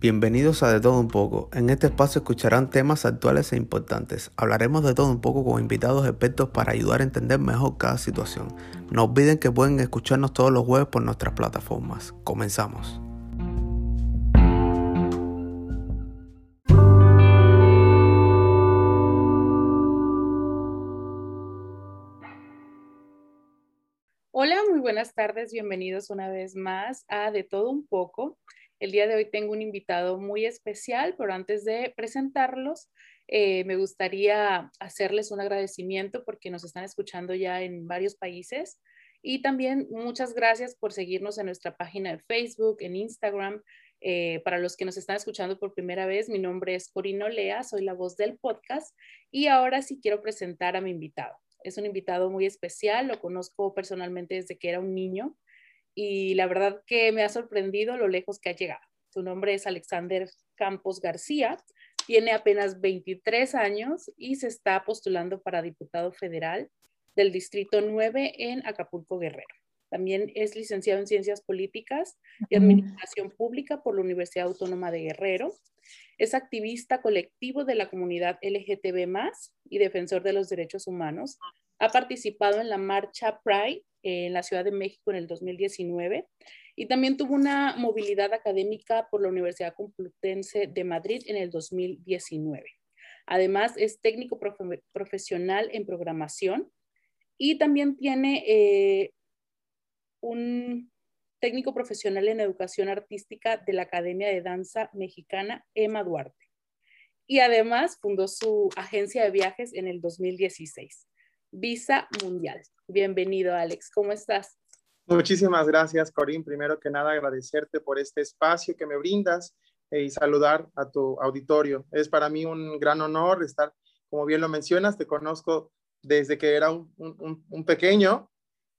Bienvenidos a De Todo Un poco. En este espacio escucharán temas actuales e importantes. Hablaremos de todo un poco con invitados expertos para ayudar a entender mejor cada situación. No olviden que pueden escucharnos todos los jueves por nuestras plataformas. Comenzamos. Hola, muy buenas tardes. Bienvenidos una vez más a De Todo Un poco. El día de hoy tengo un invitado muy especial, pero antes de presentarlos, eh, me gustaría hacerles un agradecimiento porque nos están escuchando ya en varios países. Y también muchas gracias por seguirnos en nuestra página de Facebook, en Instagram. Eh, para los que nos están escuchando por primera vez, mi nombre es Corino Lea, soy la voz del podcast y ahora sí quiero presentar a mi invitado. Es un invitado muy especial, lo conozco personalmente desde que era un niño y la verdad que me ha sorprendido lo lejos que ha llegado. Su nombre es Alexander Campos García, tiene apenas 23 años y se está postulando para diputado federal del Distrito 9 en Acapulco Guerrero. También es licenciado en Ciencias Políticas y Administración Pública por la Universidad Autónoma de Guerrero. Es activista colectivo de la comunidad LGTB y defensor de los derechos humanos. Ha participado en la marcha Pride en la Ciudad de México en el 2019 y también tuvo una movilidad académica por la Universidad Complutense de Madrid en el 2019. Además, es técnico profesional en programación y también tiene eh, un técnico profesional en educación artística de la Academia de Danza Mexicana Emma Duarte. Y además fundó su agencia de viajes en el 2016. Visa Mundial. Bienvenido, Alex. ¿Cómo estás? Muchísimas gracias, Corín. Primero que nada, agradecerte por este espacio que me brindas eh, y saludar a tu auditorio. Es para mí un gran honor estar, como bien lo mencionas, te conozco desde que era un, un, pequeño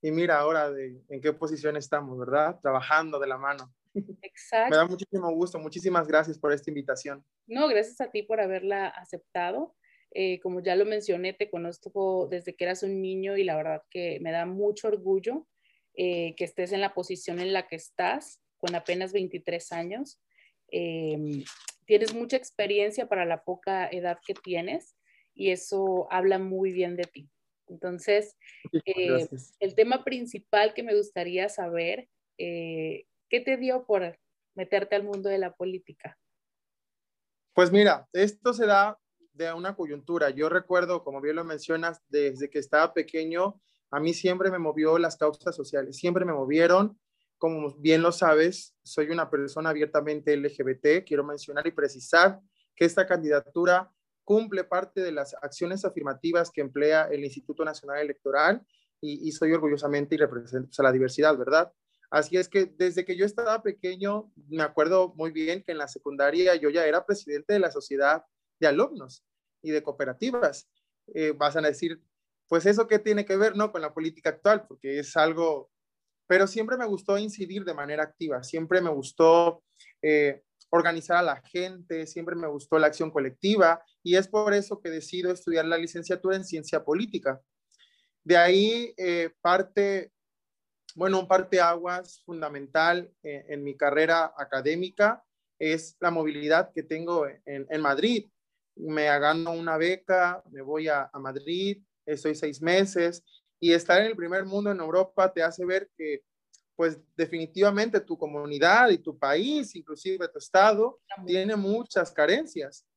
y mira ahora de, en qué posición estamos, ¿verdad? Trabajando de la mano. Exacto. Me da muchísimo gusto. Muchísimas gracias por esta invitación. No, gracias a ti por haberla aceptado. Eh, como ya lo mencioné, te conozco desde que eras un niño y la verdad que me da mucho orgullo eh, que estés en la posición en la que estás, con apenas 23 años. Em, tienes mucha experiencia para la poca edad que tienes y eso habla muy bien de ti. Entonces, eh, el tema principal que me gustaría saber, ¿qué te dio por meterte al mundo de la política? Pues mira, esto se da de una coyuntura. Yo recuerdo, como bien lo mencionas, desde que estaba pequeño, a mí siempre me movió las causas sociales, siempre me movieron. Como bien lo sabes, soy una persona abiertamente LGBT. Quiero mencionar y precisar que esta candidatura cumple parte de las acciones afirmativas que emplea el Instituto Nacional Electoral y, soy orgullosamente y represento a la diversidad, ¿verdad? Así es que desde que yo estaba pequeño, me acuerdo muy bien que en la secundaria yo ya era presidente de la sociedad de alumnos y de cooperativas. Eh, vas a decir, pues eso qué tiene que ver, ¿no? Con la política actual, porque es algo, pero siempre me gustó incidir de manera activa, siempre me gustó eh, organizar a la gente, siempre me gustó la acción colectiva y es por eso que decido estudiar la licenciatura en ciencia política. De ahí eh, parte, bueno, un parte aguas fundamental en mi carrera académica es la movilidad que tengo en, en Madrid me gano una beca, me voy a, Madrid, estoy seis meses y estar en el primer mundo en Europa te hace ver que pues definitivamente tu comunidad y tu país, inclusive tu estado, tiene muchas carencias.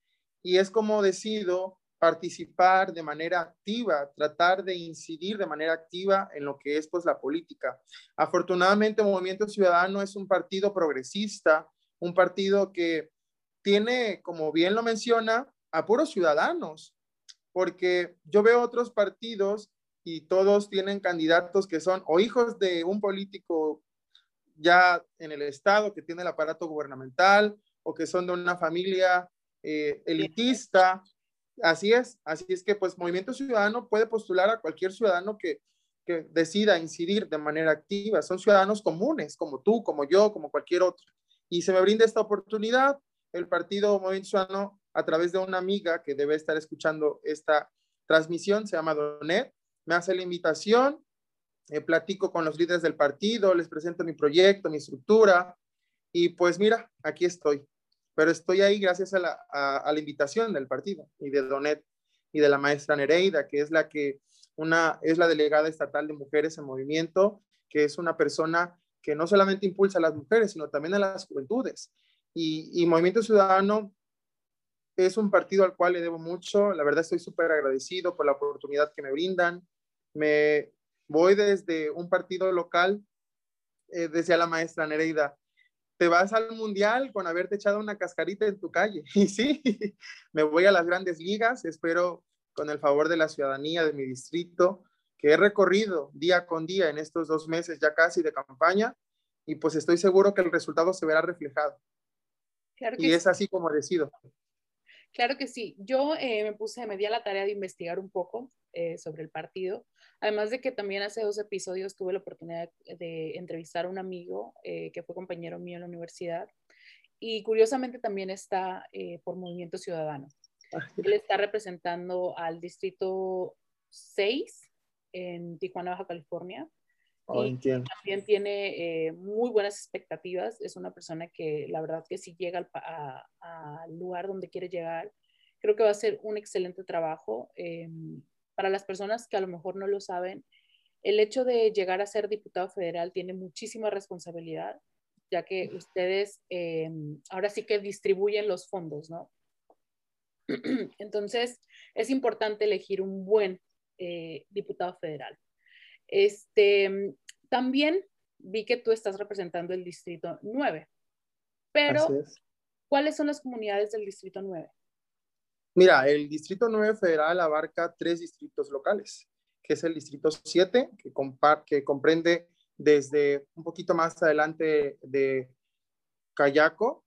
Y es como decido participar de manera activa, tratar de incidir de manera activa en lo que es pues la política. Afortunadamente Movimiento Ciudadano es un partido progresista, un partido que tiene, como bien lo menciona, a puros ciudadanos, porque yo veo otros partidos y todos tienen candidatos que son o hijos de un político ya en el Estado que tiene el aparato gubernamental o que son de una familia eh, elitista. Así es, así es que pues Movimiento Ciudadano puede postular a cualquier ciudadano que, que decida incidir de manera activa. Son ciudadanos comunes, como tú, como yo, como cualquier otro. Y se me brinda esta oportunidad. El partido Movimiento Ciudadano a través de una amiga que debe estar escuchando esta transmisión, se llama Donet, me hace la invitación, eh, platico con los líderes del partido, les presento mi proyecto, mi estructura, y pues mira, aquí estoy. pero estoy ahí gracias a la, a, la invitación del partido y de Donet y de la maestra Nereida, que es la que una, es la delegada estatal de mujeres en movimiento, que es una persona que no solamente impulsa a las mujeres, sino también a las juventudes. Y, y Movimiento Ciudadano es un partido al cual le debo mucho. La verdad estoy súper agradecido por la oportunidad que me brindan. Me voy desde un partido local, eh, decía la maestra Nereida, te vas al mundial con haberte echado una cascarita en tu calle. Y sí, me voy a las grandes ligas. Espero, con el favor de la ciudadanía de mi distrito, que he recorrido día con día en estos dos meses ya casi de campaña, y pues estoy seguro que el resultado se verá reflejado. y es así como decido. Claro que sí. Yo eh, me puse, me di a la tarea de investigar un poco eh, sobre el partido. Además de que también hace dos episodios tuve la oportunidad de entrevistar a un amigo eh, que fue compañero mío en la universidad y curiosamente también está por Movimiento Ciudadano. Él está representando al distrito 6 en Tijuana, Baja California. Oh, y también tiene muy buenas expectativas. Es una persona que la verdad que si llega al, lugar donde quiere llegar, creo que va a ser un excelente trabajo. Em, para las personas que a lo mejor no lo saben, el hecho de llegar a ser diputado federal tiene muchísima responsabilidad, ya que ustedes eh, ahora sí que distribuyen los fondos, ¿no? Entonces, es importante elegir un buen eh, diputado federal. Este, también vi que tú estás representando el Distrito 9, pero ¿cuáles son las comunidades del Distrito 9? Mira, el Distrito 9 Federal abarca tres distritos locales, que es el Distrito 7, que, que comprende desde un poquito más adelante de Cayaco,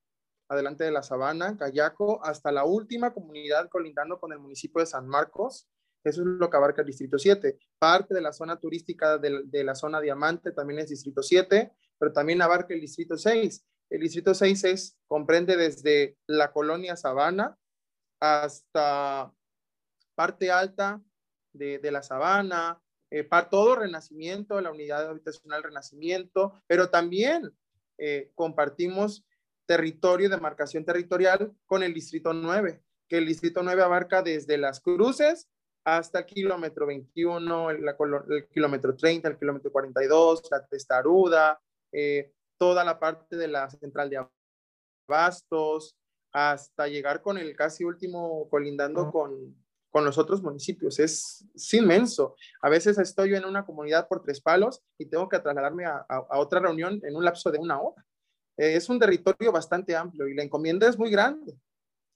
adelante de la Sabana, Cayaco, hasta la última comunidad colindando con el municipio de San Marcos. Eso es lo que abarca el Distrito 7. Parte de la zona turística de, la zona Diamante también es Distrito 7, pero también abarca el Distrito 6. El Distrito 6 es, comprende desde la colonia Sabana, hasta parte alta de, la sabana, eh, para todo Renacimiento, la unidad habitacional Renacimiento, pero también eh, compartimos territorio, de marcación territorial con el Distrito 9, que el Distrito 9 abarca desde las cruces hasta el kilómetro 21, el, kilómetro 30, el kilómetro 42, la Testaruda, eh, toda la parte de la central de Abastos, hasta llegar con el casi último colindando con, con los otros municipios. Es, inmenso. A veces estoy en una comunidad por tres palos y tengo que trasladarme a, a, otra reunión en un lapso de una hora. Eh, es un territorio bastante amplio y la encomienda es muy grande.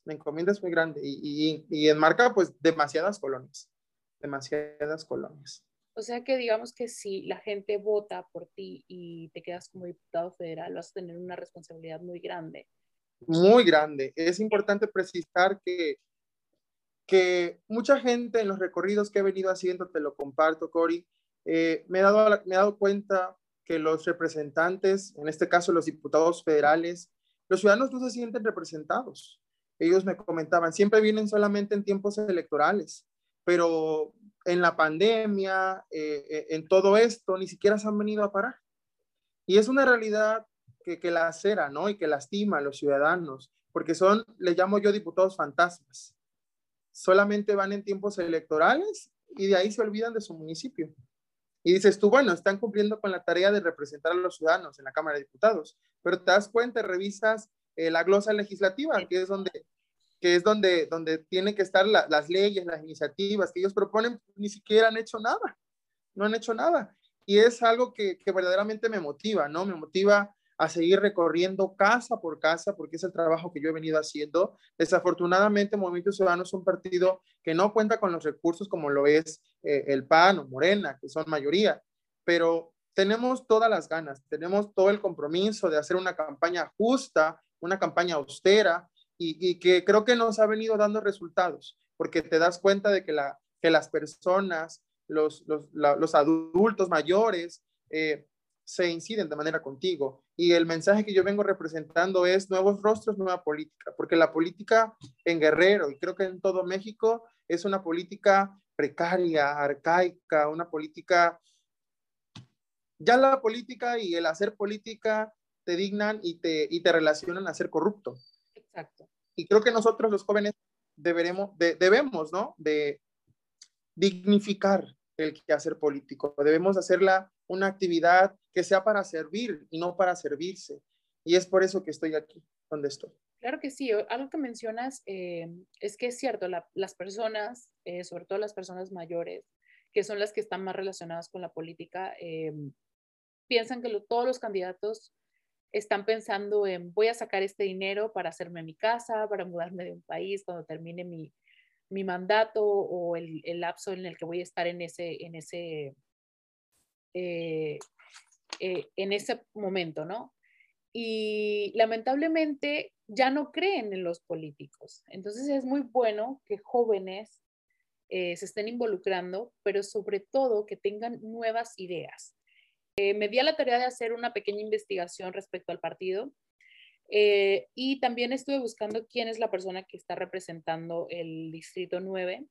La encomienda es muy grande y, y, y enmarca pues demasiadas colonias, demasiadas colonias. O sea que digamos que si la gente vota por ti y te quedas como diputado federal, vas a tener una responsabilidad muy grande muy grande. Es importante precisar que, que mucha gente en los recorridos que he venido haciendo, te lo comparto, Cori, eh, me, he dado, me he dado cuenta que los representantes, en este caso los diputados federales, los ciudadanos no se sienten representados. Ellos me comentaban, siempre vienen solamente en tiempos electorales, pero en la pandemia, eh, eh, en todo esto, ni siquiera se han venido a parar. Y es una realidad que, que la acera, ¿no? Y que lastima a los ciudadanos, porque son, le llamo yo diputados fantasmas. Solamente van en tiempos electorales y de ahí se olvidan de su municipio. Y dices tú, bueno, están cumpliendo con la tarea de representar a los ciudadanos en la Cámara de Diputados, pero te das cuenta, revisas eh, la glosa legislativa, que es donde que es donde, donde tienen que estar las leyes, las iniciativas que ellos proponen, ni siquiera han hecho nada, no han hecho nada. Y es algo que, que verdaderamente me motiva, ¿no? Me motiva a seguir recorriendo casa por casa, porque es el trabajo que yo he venido haciendo. Desafortunadamente, Movimiento Ciudadano es un partido que no cuenta con los recursos como lo es eh, el PAN o Morena, que son mayoría, pero tenemos todas las ganas, tenemos todo el compromiso de hacer una campaña justa, una campaña austera y, que creo que nos ha venido dando resultados, porque te das cuenta de que, la, que las personas, los, los, adultos mayores, eh, se inciden de manera contigo. Y el mensaje que yo vengo representando es nuevos rostros, nueva política, porque la política en Guerrero y creo que en todo México es una política precaria, arcaica, una política... Ya la política y el hacer política te dignan y te, y te relacionan a ser corrupto. Exacto. Y creo que nosotros los jóvenes deberemos, debemos, ¿no? De dignificar el quehacer político. Debemos hacerla una actividad que sea para servir y no para servirse. Y es por eso que estoy aquí, donde estoy. Claro que sí. Algo que mencionas eh, es que es cierto, las personas, eh, sobre todo las personas mayores, que son las que están más relacionadas con la política, eh, piensan que todos los candidatos están pensando en voy a sacar este dinero para hacerme mi casa, para mudarme de un país cuando termine mi, mi mandato o el, el, lapso en el que voy a estar en ese, en ese, eh, eh, en ese momento, ¿no? Y lamentablemente ya no creen en los políticos. Entonces es muy bueno que jóvenes eh, se estén involucrando, pero sobre todo que tengan nuevas ideas. Me di a la tarea de hacer una pequeña investigación respecto al partido eh, y también estuve buscando quién es la persona que está representando el Distrito 9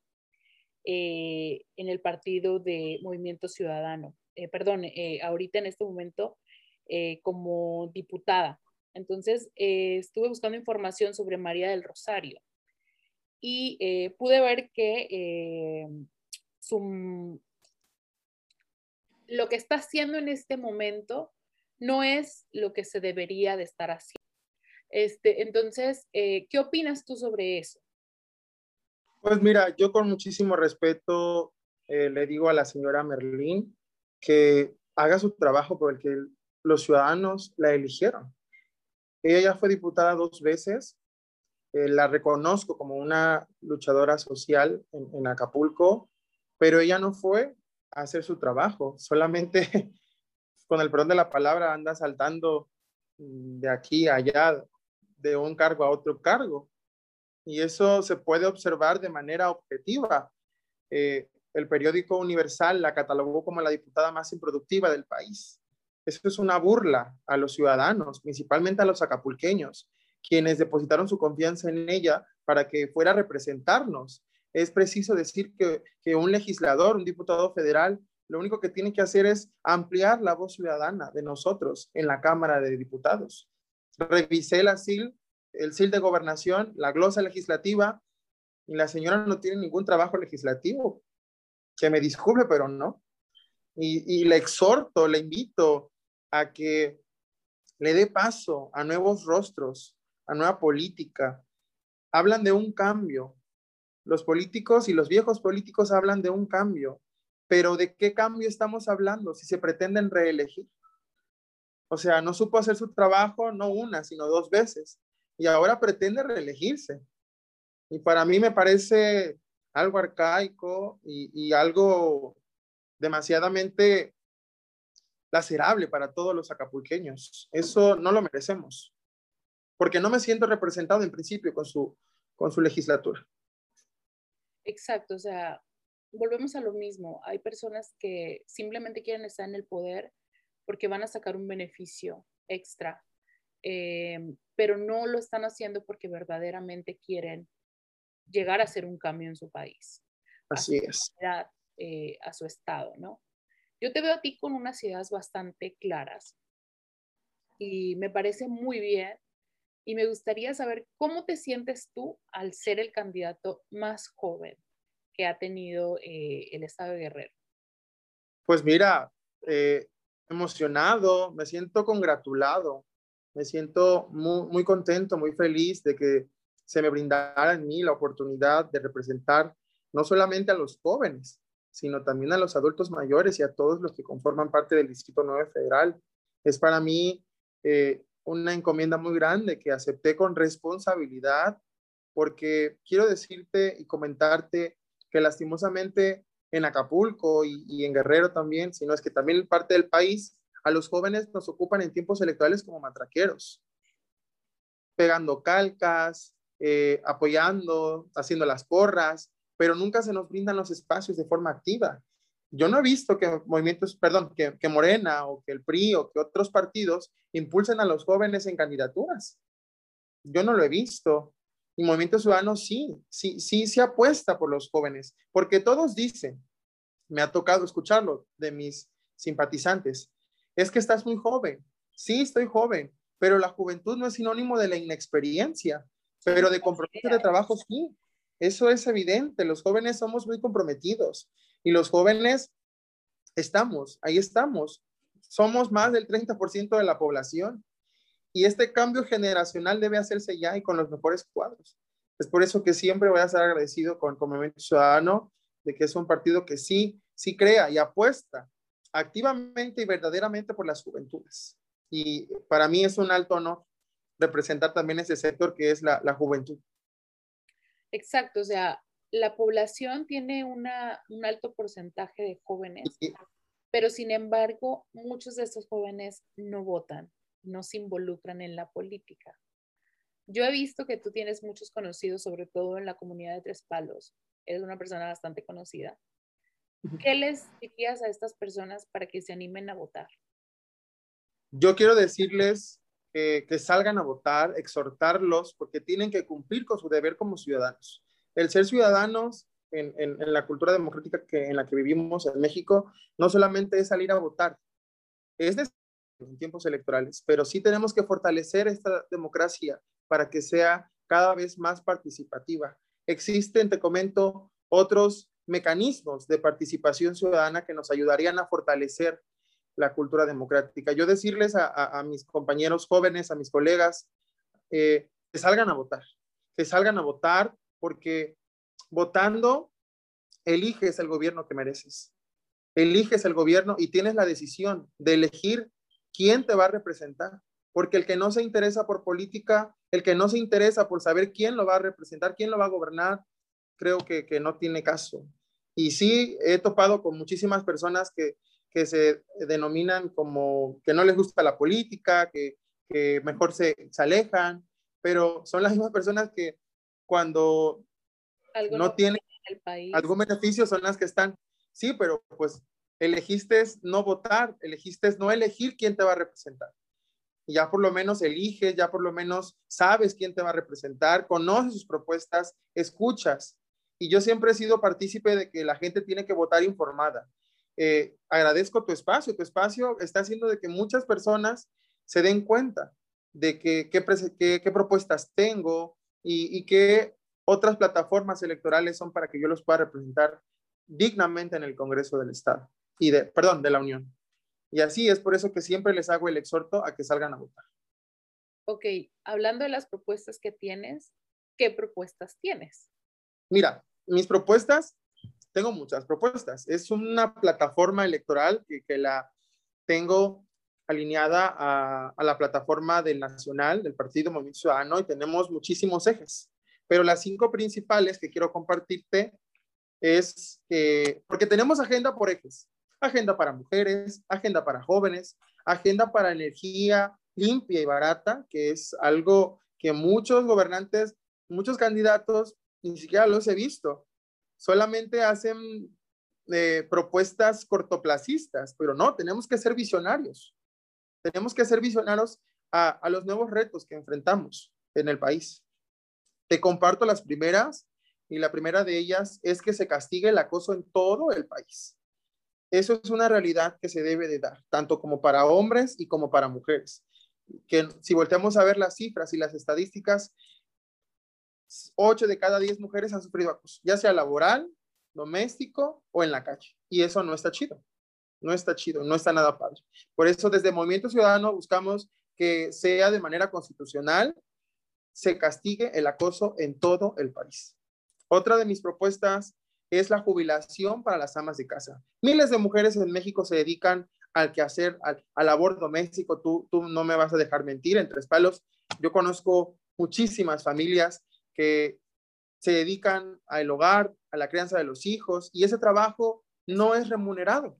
eh, en el partido de Movimiento Ciudadano. Eh, perdón, ahorita en este momento como diputada. Entonces, estuve buscando información sobre María del Rosario y pude ver que su, lo que está haciendo en este momento no es lo que se debería de estar haciendo. Este, entonces, eh, ¿qué opinas tú sobre eso? Pues mira, yo con muchísimo respeto eh, le digo a la señora Merlín que haga su trabajo por el que los ciudadanos la eligieron. Ella ya fue diputada dos veces, eh, la reconozco como una luchadora social en, en Acapulco, pero ella no fue hacer su trabajo, solamente con el perdón de la palabra anda saltando de aquí a allá de un cargo a otro cargo. Y eso se puede observar de manera objetiva. Eh, el periódico Universal la catalogó como la diputada más improductiva del país. Eso es una burla a los ciudadanos, principalmente a los acapulqueños, quienes depositaron su confianza en ella para que fuera a representarnos. Es preciso decir que, que un legislador, un diputado federal, lo único que tiene que hacer es ampliar la voz ciudadana de nosotros en la Cámara de Diputados revisé la SIL, el SIL de gobernación, la glosa legislativa, y la señora no tiene ningún trabajo legislativo. Que me disculpe, pero no. Y, y le exhorto, le invito a que le dé paso a nuevos rostros, a nueva política. Hablan de un cambio. Los políticos y los viejos políticos hablan de un cambio, pero ¿de qué cambio estamos hablando si se pretenden reelegir? O sea, no supo hacer su trabajo no una, sino dos veces. Y ahora pretende reelegirse. Y para mí me parece algo arcaico y, algo demasiadamente lacerable para todos los acapulqueños. Eso no lo merecemos. Porque no me siento representado en principio con su, con su legislatura. Exacto, o sea, volvemos a lo mismo. Hay personas que simplemente quieren estar en el poder porque van a sacar un beneficio extra, eh, pero no lo están haciendo porque verdaderamente quieren llegar a hacer un cambio en su país. Así es. Eh, a su estado, ¿no? Yo te veo a ti con unas ideas bastante claras y me parece muy bien y me gustaría saber cómo te sientes tú al ser el candidato más joven que ha tenido eh, el estado de Guerrero. Pues mira, emocionado, me siento congratulado, me siento muy, muy contento, muy feliz de que se me brindara en mí la oportunidad de representar no solamente a los jóvenes, sino también a los adultos mayores y a todos los que conforman parte del Distrito 9 Federal. Es para mí eh, una encomienda muy grande que acepté con responsabilidad, porque quiero decirte y comentarte que lastimosamente en Acapulco y, en Guerrero también, sino es que también parte del país, a los jóvenes nos ocupan en tiempos electorales como matraqueros, pegando calcas, eh, apoyando, haciendo las porras, pero nunca se nos brindan los espacios de forma activa. Yo no he visto que movimientos, perdón, que, que Morena o que el PRI o que otros partidos impulsen a los jóvenes en candidaturas. Yo no lo he visto. Y Movimiento Ciudadano sí, sí, sí se apuesta por los jóvenes, porque todos dicen, me ha tocado escucharlo de mis simpatizantes, es que estás muy joven. Sí, estoy joven, pero la juventud no es sinónimo de la inexperiencia. pero de compromiso de trabajo sí. Eso es evidente. Los jóvenes somos muy comprometidos y los jóvenes estamos, ahí estamos. Somos más del 30% de la población y este cambio generacional debe hacerse ya y con los mejores cuadros. Es por eso que siempre voy a estar agradecido con, Movimiento Ciudadano de que es un partido que sí, sí crea y apuesta activamente y verdaderamente por las juventudes. Y para mí es un alto honor representar también ese sector que es la, la juventud. Exacto, o sea, la población tiene una, un alto porcentaje de jóvenes, pero sin embargo, muchos de estos jóvenes no votan, no se involucran en la política. Yo he visto que tú tienes muchos conocidos, sobre todo en la comunidad de Tres Palos. Eres una persona bastante conocida. ¿Qué les dirías a estas personas para que se animen a votar? Yo quiero decirles que, salgan a votar, exhortarlos, porque tienen que cumplir con su deber como ciudadanos. El ser ciudadanos en, en, la cultura democrática que, en la que vivimos en México no solamente es salir a votar, es en tiempos electorales, pero sí tenemos que fortalecer esta democracia para que sea cada vez más participativa. Existen, te comento, otros mecanismos de participación ciudadana que nos ayudarían a fortalecer la cultura democrática. Yo decirles a, mis compañeros jóvenes, a mis colegas, eh, que salgan a votar, que salgan a votar porque votando eliges el gobierno que mereces, eliges el gobierno y tienes la decisión de elegir quién te va a representar, porque el que no se interesa por política, el que no se interesa por saber quién lo va a representar, quién lo va a gobernar, creo que no tiene caso. Y sí, he topado con muchísimas personas que, que se denominan como que no les gusta la política, que, que mejor se, se, alejan, pero son las mismas personas que cuando no, no tienen algún beneficio son las que están. Sí, pero pues elegiste no votar, elegiste no elegir quién te va a representar. Ya por lo menos eliges, ya por lo menos sabes quién te va a representar, conoces sus propuestas, escuchas. Y yo siempre he sido partícipe de que la gente tiene que votar informada. Eh, agradezco tu espacio. Tu espacio está haciendo de que muchas personas se den cuenta de que, qué, propuestas tengo y, y qué otras plataformas electorales son para que yo los pueda representar dignamente en el Congreso del Estado y de, perdón, de la Unión. Y así es por eso que siempre les hago el exhorto a que salgan a votar. Ok, hablando de las propuestas que tienes, ¿qué propuestas tienes? Mira, mis propuestas, tengo muchas propuestas. Es una plataforma electoral que, que la tengo alineada a, la plataforma del Nacional, del Partido Movimiento Ciudadano, y tenemos muchísimos ejes. Pero las cinco principales que quiero compartirte es que, porque tenemos agenda por ejes agenda para mujeres, agenda para jóvenes, agenda para energía limpia y barata, que es algo que muchos gobernantes, muchos candidatos, ni siquiera los he visto. Solamente hacen eh, propuestas cortoplacistas, pero no, tenemos que ser visionarios. Tenemos que ser visionarios a, a los nuevos retos que enfrentamos en el país. Te comparto las primeras y la primera de ellas es que se castigue el acoso en todo el país. Eso es una realidad que se debe de dar, tanto como para hombres y como para mujeres. Que si volteamos a ver las cifras y las estadísticas, 8 de cada 10 mujeres han sufrido acoso, ya sea laboral, doméstico o en la calle. Y eso no está chido. No está chido, no está nada padre. Por eso desde Movimiento Ciudadano buscamos que sea de manera constitucional, se castigue el acoso en todo el país. Otra de mis propuestas es la jubilación para las amas de casa. Miles de mujeres en México se dedican al quehacer, al, al labor doméstico. Tú, tú no me vas a dejar mentir, en Tres Palos yo conozco muchísimas familias que se dedican al hogar, a la crianza de los hijos, y ese trabajo no es remunerado.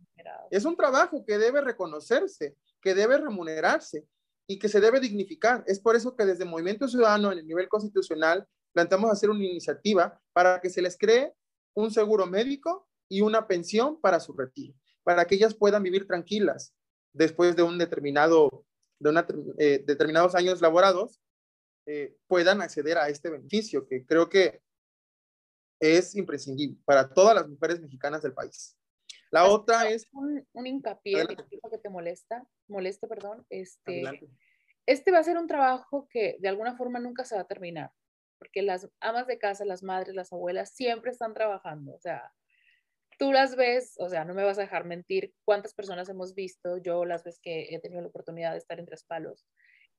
Es un trabajo que debe reconocerse, que debe remunerarse y que se debe dignificar. Es por eso que desde Movimiento Ciudadano en el nivel constitucional planteamos hacer una iniciativa para que se les cree un seguro médico y una pensión para su retiro, para que ellas puedan vivir tranquilas después de un determinado, de una, eh, determinados años laborados, eh, puedan acceder a este beneficio, que creo que es imprescindible para todas las mujeres mexicanas del país. La Así otra es... Un, un hincapié, que te molesta, moleste, perdón, este, este va a ser un trabajo que de alguna forma nunca se va a terminar. porque las amas de casa, las madres, las abuelas siempre están trabajando, o sea, tú las ves, o sea, no me vas a dejar mentir cuántas personas hemos visto, yo las veces que he tenido la oportunidad de estar en Tres Palos,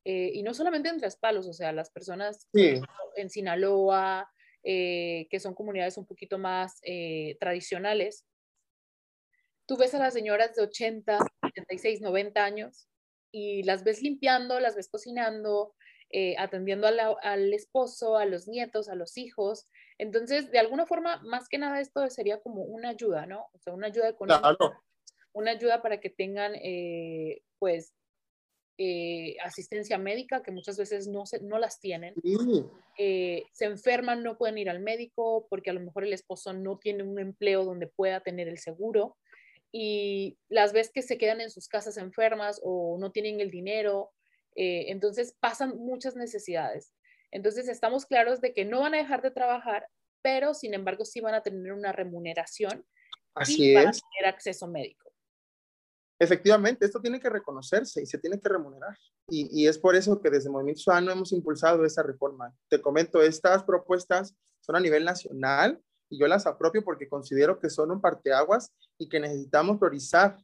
eh, y no solamente en Tres Palos, o sea, las personas en Sinaloa, eh, que son comunidades un poquito más eh, tradicionales, tú ves a las señoras de 80, 86, 90 años y las ves limpiando, las ves cocinando, eh, atendiendo al esposo, a los nietos, a los hijos. Entonces, de alguna forma, más que nada esto sería como una ayuda, ¿no? O sea, una ayuda económica, una ayuda para que tengan, eh, pues, eh, asistencia médica, que muchas veces no, se, no las tienen. se enferman, no pueden ir al médico porque a lo mejor el esposo no tiene un empleo donde pueda tener el seguro y las ves que se quedan en sus casas enfermas o no tienen el dinero eh, entonces pasan muchas necesidades. Entonces estamos claros de que no van a dejar de trabajar, pero sin embargo sí van a tener una remuneración Así y van a tener acceso médico. Efectivamente, esto tiene que reconocerse y se tiene que remunerar. Y, es por eso que desde Movimiento Ciudadano hemos impulsado esta reforma. Te comento, estas propuestas son a nivel nacional y yo las apropio porque considero que son un parteaguas y que necesitamos priorizar.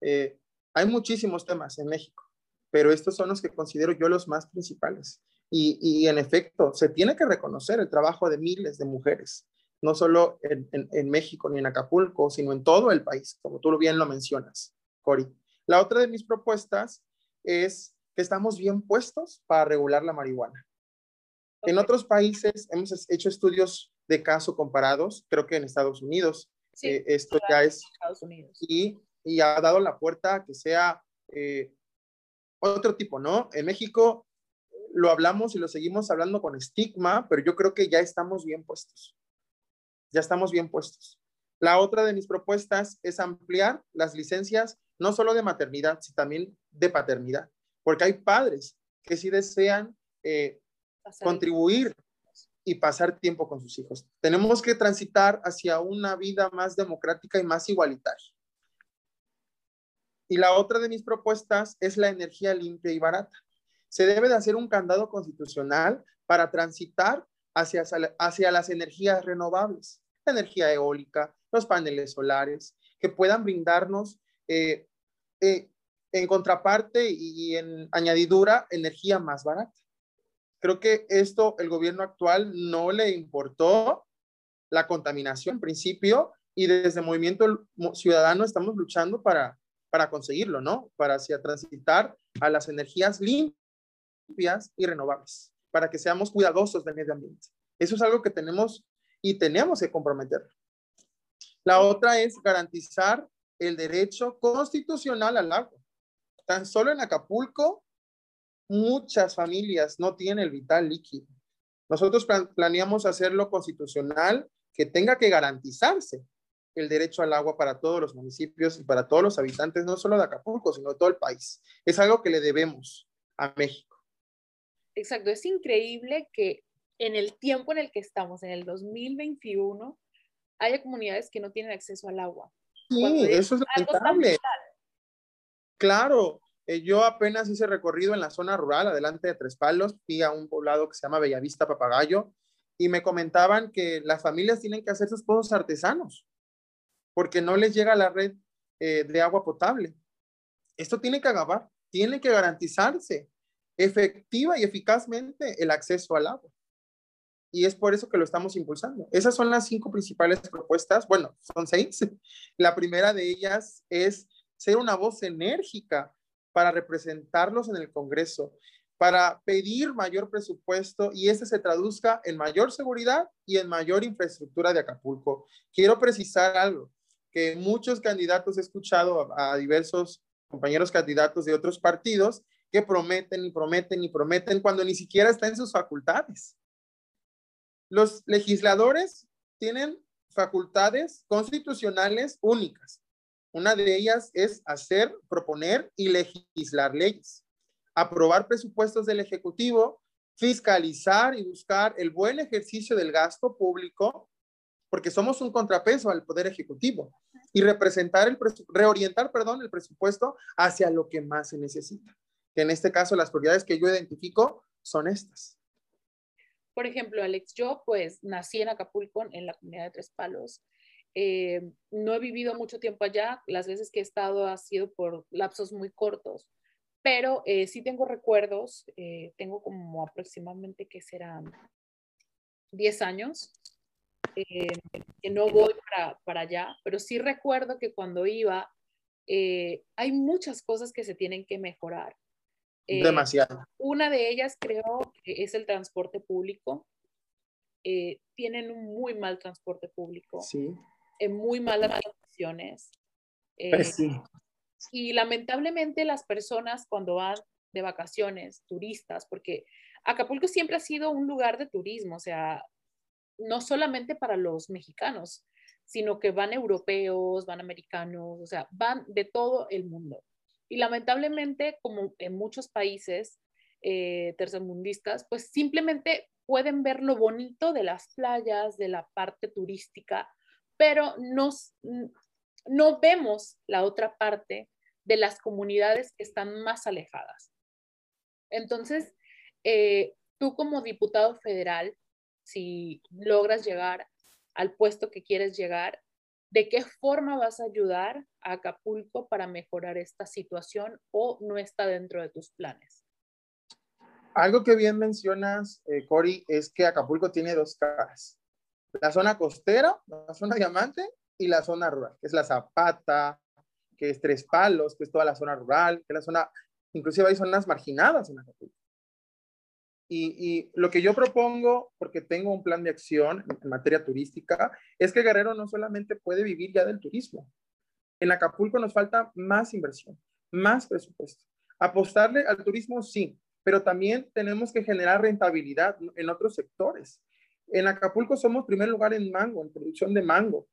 Eh, hay muchísimos temas en México pero estos son los que considero yo los más principales. Y, en efecto, se tiene que reconocer el trabajo de miles de mujeres, no solo en, México ni en Acapulco, sino en todo el país, como tú bien lo mencionas, Cori. La otra de mis propuestas es que estamos bien puestos para regular la marihuana. En otros países hemos hecho estudios de caso comparados, creo que en Estados Unidos, eh, esto ya es, Estados Unidos. Y, y, ha dado la puerta a que sea eh, otro tipo, ¿no? En México lo hablamos y lo seguimos hablando con estigma, pero yo creo que ya estamos bien puestos. Ya estamos bien puestos. La otra de mis propuestas es ampliar las licencias, no solo de maternidad, sino también de paternidad, porque hay padres que sí desean eh, contribuir y pasar tiempo con sus hijos. Tenemos que transitar hacia una vida más democrática y más igualitaria. Y la otra de mis propuestas es la energía limpia y barata. Se debe de hacer un candado constitucional para transitar hacia, hacia las energías renovables, la energía eólica, los paneles solares, que puedan brindarnos eh, eh, en contraparte y en añadidura energía más barata. Creo que esto el gobierno actual no le importó la contaminación en principio y desde Movimiento Ciudadano estamos luchando para para conseguirlo, ¿no? Para hacia transitar a las energías limpias y renovables, para que seamos cuidadosos del medio ambiente. Eso es algo que tenemos y tenemos que comprometer. La otra es garantizar el derecho constitucional al agua. Tan solo en Acapulco, muchas familias no tienen el vital líquido. Nosotros planeamos hacerlo constitucional que tenga que garantizarse el derecho al agua para todos los municipios y para todos los habitantes, no solo de Acapulco, sino de todo el país. Es algo que le debemos a México. Exacto, es increíble que en el tiempo en el que estamos, en el 2021, haya comunidades que no tienen acceso al agua. Sí, eso es lamentable. Claro, eh, yo apenas hice recorrido en la zona rural, adelante de Tres Palos, fui a un poblado que se llama Bellavista Papagayo, y me comentaban que las familias tienen que hacer sus pozos artesanos porque no les llega la red eh, de agua potable. Esto tiene que acabar, tiene que garantizarse efectiva y eficazmente el acceso al agua. Y es por eso que lo estamos impulsando. Esas son las cinco principales propuestas. Bueno, son seis. La primera de ellas es ser una voz enérgica para representarlos en el Congreso, para pedir mayor presupuesto y este se traduzca en mayor seguridad y en mayor infraestructura de Acapulco. Quiero precisar algo que muchos candidatos he escuchado a, diversos compañeros candidatos de otros partidos que prometen y prometen y prometen cuando ni siquiera está en sus facultades. Los legisladores tienen facultades constitucionales únicas. Una de ellas es hacer, proponer y legislar leyes, aprobar presupuestos del Ejecutivo, fiscalizar y buscar el buen ejercicio del gasto público porque somos un contrapeso al Poder Ejecutivo y representar el reorientar, perdón, el presupuesto hacia lo que más se necesita. Que en este caso las prioridades que yo identifico son estas. Por ejemplo, Alex, yo pues nací en Acapulco, en la comunidad de Tres Palos. Eh, no he vivido mucho tiempo allá, las veces que he estado ha sido por lapsos muy cortos, pero eh, sí tengo recuerdos, eh, tengo como aproximadamente que serán 10 años, que no voy para, para, allá, pero sí recuerdo que cuando iba, hay muchas cosas que se tienen que mejorar. Demasiado. Una de ellas creo que es el transporte público. tienen un muy mal transporte público. Sí en muy malas condiciones. Pues eh, y lamentablemente las personas cuando van de vacaciones, turistas, porque Acapulco siempre ha sido un lugar de turismo, o sea, no solamente para los mexicanos, sino que van europeos, van americanos, o sea, van de todo el mundo. Y lamentablemente, como en muchos países eh, tercermundistas, pues simplemente pueden ver lo bonito de las playas, de la parte turística, pero nos, no vemos la otra parte de las comunidades que están más alejadas. Entonces, eh, tú como diputado federal, si logras llegar al puesto que quieres llegar, ¿de qué forma vas a ayudar a Acapulco para mejorar esta situación o no está dentro de tus planes? Algo que bien mencionas, eh, Cori, es que Acapulco tiene dos caras la zona costera, la zona diamante y la zona rural, que es la Zapata, que es Tres Palos, que es toda la zona rural, que es la zona, inclusive hay zonas marginadas en Acapulco. Y, lo que yo propongo, porque tengo un plan de acción en materia turística, es que Guerrero no solamente puede vivir ya del turismo. En Acapulco nos falta más inversión, más presupuesto. Apostarle al turismo, sí, pero también tenemos que generar rentabilidad en otros sectores. En Acapulco somos primer lugar en mango, en producción de mango.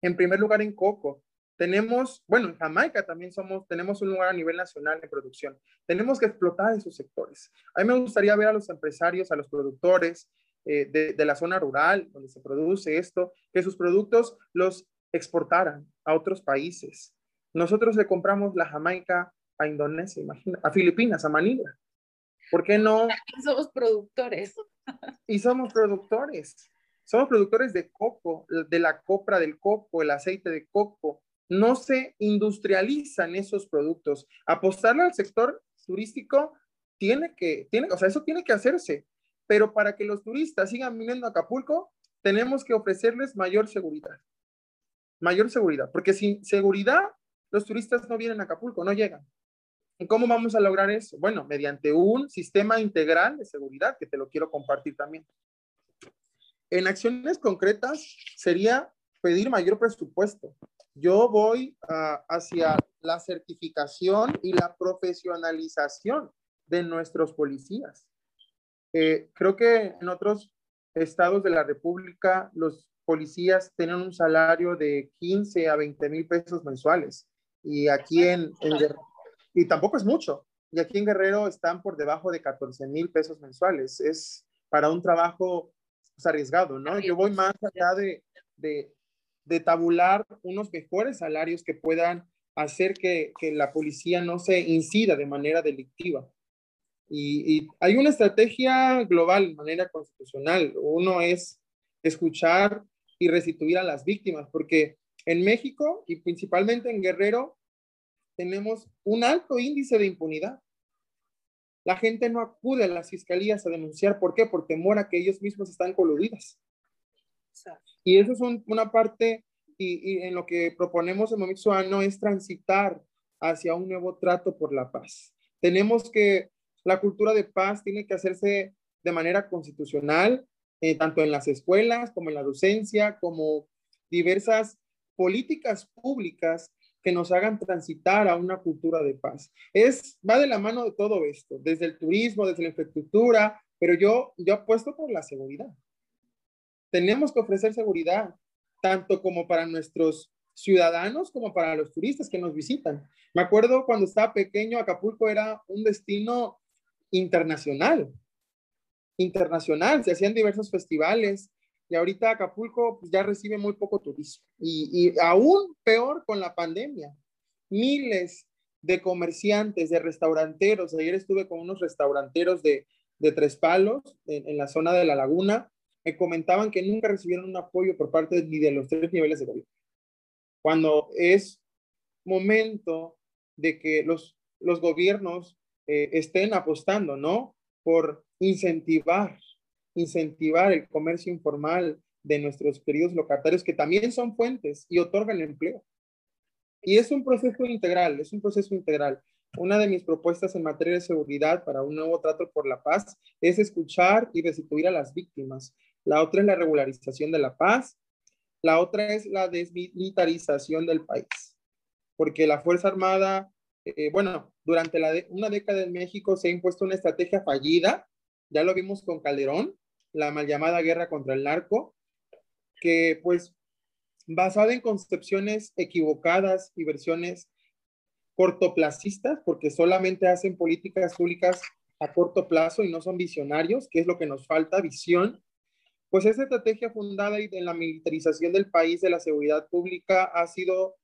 En primer lugar en coco. Tenemos, bueno, en Jamaica también somos, tenemos un lugar a nivel nacional en producción. Tenemos que explotar esos sectores. A mí me gustaría ver a los empresarios, a los productores eh, de, de la zona rural donde se produce esto, que sus productos los exportaran a otros países. Nosotros le compramos la Jamaica a Indonesia, imagina, a Filipinas, a Manila. ¿Por qué no? Somos productores. Y somos productores. Somos productores de coco, de la copra del coco, el aceite de coco. No se industrializan esos productos. Apostarle al sector turístico tiene que, tiene, o sea, eso tiene que hacerse. Pero para que los turistas sigan viniendo a Acapulco, tenemos que ofrecerles mayor seguridad. Mayor seguridad, porque sin seguridad, los turistas no vienen a Acapulco, no llegan. ¿Y cómo vamos a lograr eso? Bueno, mediante un sistema integral de seguridad que te lo quiero compartir también. En acciones concretas sería pedir mayor presupuesto. Yo voy ah, hacia la certificación y la profesionalización de nuestros policías. Eh, creo que en otros estados de la República los policías tienen un salario de 15 a 20 mil pesos mensuales. Y aquí en, y tampoco es mucho. Y aquí en Guerrero están por debajo de 14 mil pesos mensuales. Es para un trabajo pues, arriesgado, ¿no? Yo voy más allá de, de, de, tabular unos mejores salarios que puedan hacer que, la policía no se incida de manera delictiva. Y, y, hay una estrategia global de manera constitucional. Uno es escuchar y restituir a las víctimas, porque en México y principalmente en Guerrero tenemos un alto índice de impunidad. La gente no acude a las fiscalías a denunciar. ¿Por qué? Por temor a que ellos mismos están coludidas. Y eso es una parte, y, en lo que proponemos en no es transitar hacia un nuevo trato por la paz. Tenemos que, la cultura de paz tiene que hacerse de manera constitucional, eh, tanto en las escuelas como en la docencia, como diversas políticas públicas que nos hagan transitar a una cultura de paz. Es, va de la mano de todo esto, desde el turismo, desde la infraestructura, pero yo, yo apuesto por la seguridad. Tenemos que ofrecer seguridad, tanto como para nuestros ciudadanos como para los turistas que nos visitan. Me acuerdo cuando estaba pequeño, Acapulco era un destino internacional, internacional, se hacían diversos festivales, y ahorita Acapulco pues, ya recibe muy poco turismo. Y, y aún peor con la pandemia. Miles de comerciantes, de restauranteros. Ayer estuve con unos restauranteros de, de Tres Palos, en, la zona de la laguna, me comentaban que nunca recibieron un apoyo por parte ni de los tres niveles de gobierno. Cuando es momento de que los, los gobiernos eh, estén apostando, ¿no? Por incentivar, incentivar el comercio informal de nuestros queridos locatarios, que también son fuentes y otorgan empleo. Y es un proceso integral, es un proceso integral. Una de mis propuestas en materia de seguridad para un nuevo trato por la paz es escuchar y restituir a las víctimas. La otra es la regularización de la paz. La otra es la desmilitarización del país. Porque la Fuerza Armada, eh, bueno, durante una década en México se ha impuesto una estrategia fallida. Ya lo vimos con Calderón, la mal llamada guerra contra el narco, que pues basada en concepciones equivocadas y versiones cortoplacistas, porque solamente hacen políticas públicas a corto plazo y no son visionarios, que es lo que nos falta, visión. Pues esa estrategia fundada en la militarización del país, de la seguridad pública, ha sido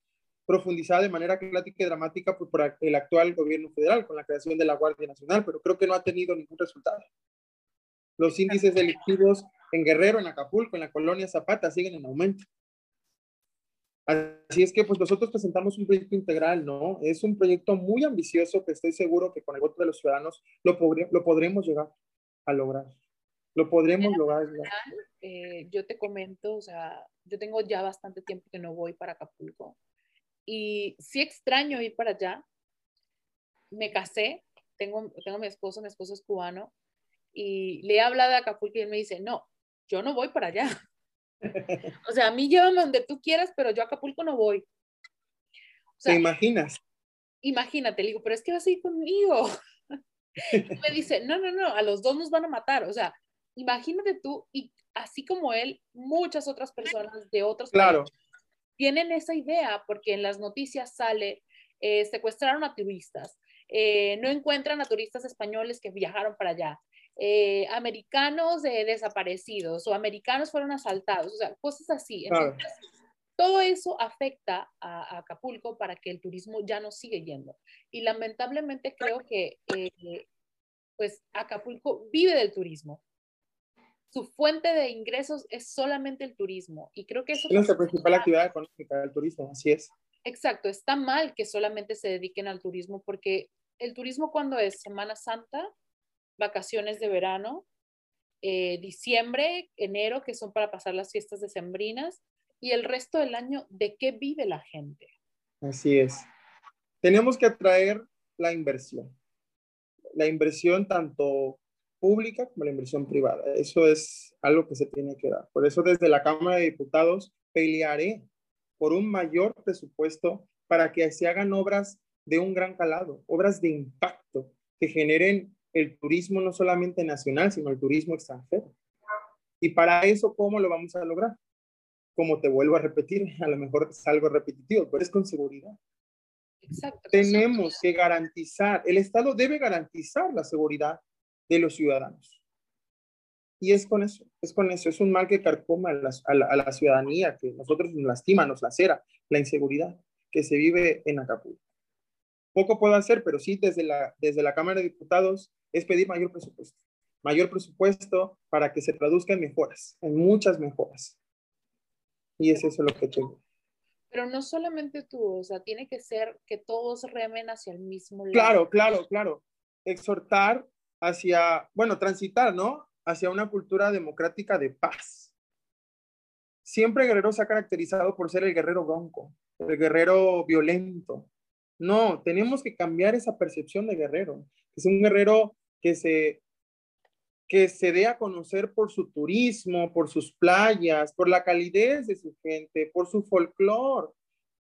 profundizada de manera clásica y dramática por, por, el actual gobierno federal con la creación de la Guardia Nacional, pero creo que no ha tenido ningún resultado. Los índices delictivos en Guerrero, en Acapulco, en la colonia Zapata siguen en aumento. Así es que pues nosotros presentamos un proyecto integral, ¿no? Es un proyecto muy ambicioso que estoy seguro que con el voto de los ciudadanos lo, lo podremos llegar a lograr. Lo podremos lograr. Eh, yo te comento, o sea, yo tengo ya bastante tiempo que no voy para Acapulco y sí extraño ir para allá. Me casé, tengo, tengo mi esposo, mi esposo es cubano y le he hablado de Acapulco y él me dice, no, yo no voy para allá. O sea, a mí llévame donde tú quieras, pero yo a Acapulco no voy. ¿Te imaginas? Imagínate, le digo, pero es que vas a ir conmigo. me dice, no, no, no, a los dos nos van a matar. O sea, imagínate tú, y así como él, muchas otras personas de otros claro. tienen esa idea porque en las noticias sale, eh, secuestraron a turistas, eh, no encuentran a turistas españoles que viajaron para allá, eh, americanos desaparecidos o americanos fueron asaltados, o sea, cosas así. todo eso afecta a, Acapulco para que el turismo ya no siga yendo. Y lamentablemente creo que pues Acapulco vive del turismo. Su fuente de ingresos es solamente el turismo. Y creo que eso... Es la principal actividad económica del turismo, así es. Exacto, está mal que solamente se dediquen al turismo porque el turismo cuando es Semana Santa vacaciones de verano, eh, diciembre, enero, que son para pasar las fiestas decembrinas, y el resto del año, ¿de qué vive la gente? Así es. Tenemos que atraer la inversión. La inversión tanto pública como la inversión privada. Eso es algo que se tiene que dar. Por eso desde la Cámara de Diputados pelearé por un mayor presupuesto para que se hagan obras de un gran calado, obras de impacto que generen el turismo no solamente nacional, sino el turismo extranjero. Y para eso, ¿cómo lo vamos a lograr? Como te vuelvo a repetir, a lo mejor es algo repetitivo, pero es con seguridad. Exacto. Tenemos que garantizar, el Estado debe garantizar la seguridad de los ciudadanos. Y es con eso, es con eso, es un mal que carcoma a la, a la ciudadanía, que nosotros nos lastima, nos lacera, la inseguridad que se vive en Acapulco. Poco puedo hacer, pero sí desde la, desde la Cámara de Diputados es pedir mayor presupuesto. Mayor presupuesto para que se traduzca en mejoras, en muchas mejoras. Y es eso lo que tengo. Pero no solamente tú, o sea, tiene que ser que todos remen hacia el mismo lado. Claro, claro, claro. Exhortar hacia, bueno, transitar, ¿no? Hacia una cultura democrática de paz. Siempre Guerrero se ha caracterizado por ser el guerrero bronco, el guerrero violento. No, tenemos que cambiar esa percepción de guerrero es un guerrero que se, que se dé a conocer por su turismo, por sus playas, por la calidez de su gente, por su folclore,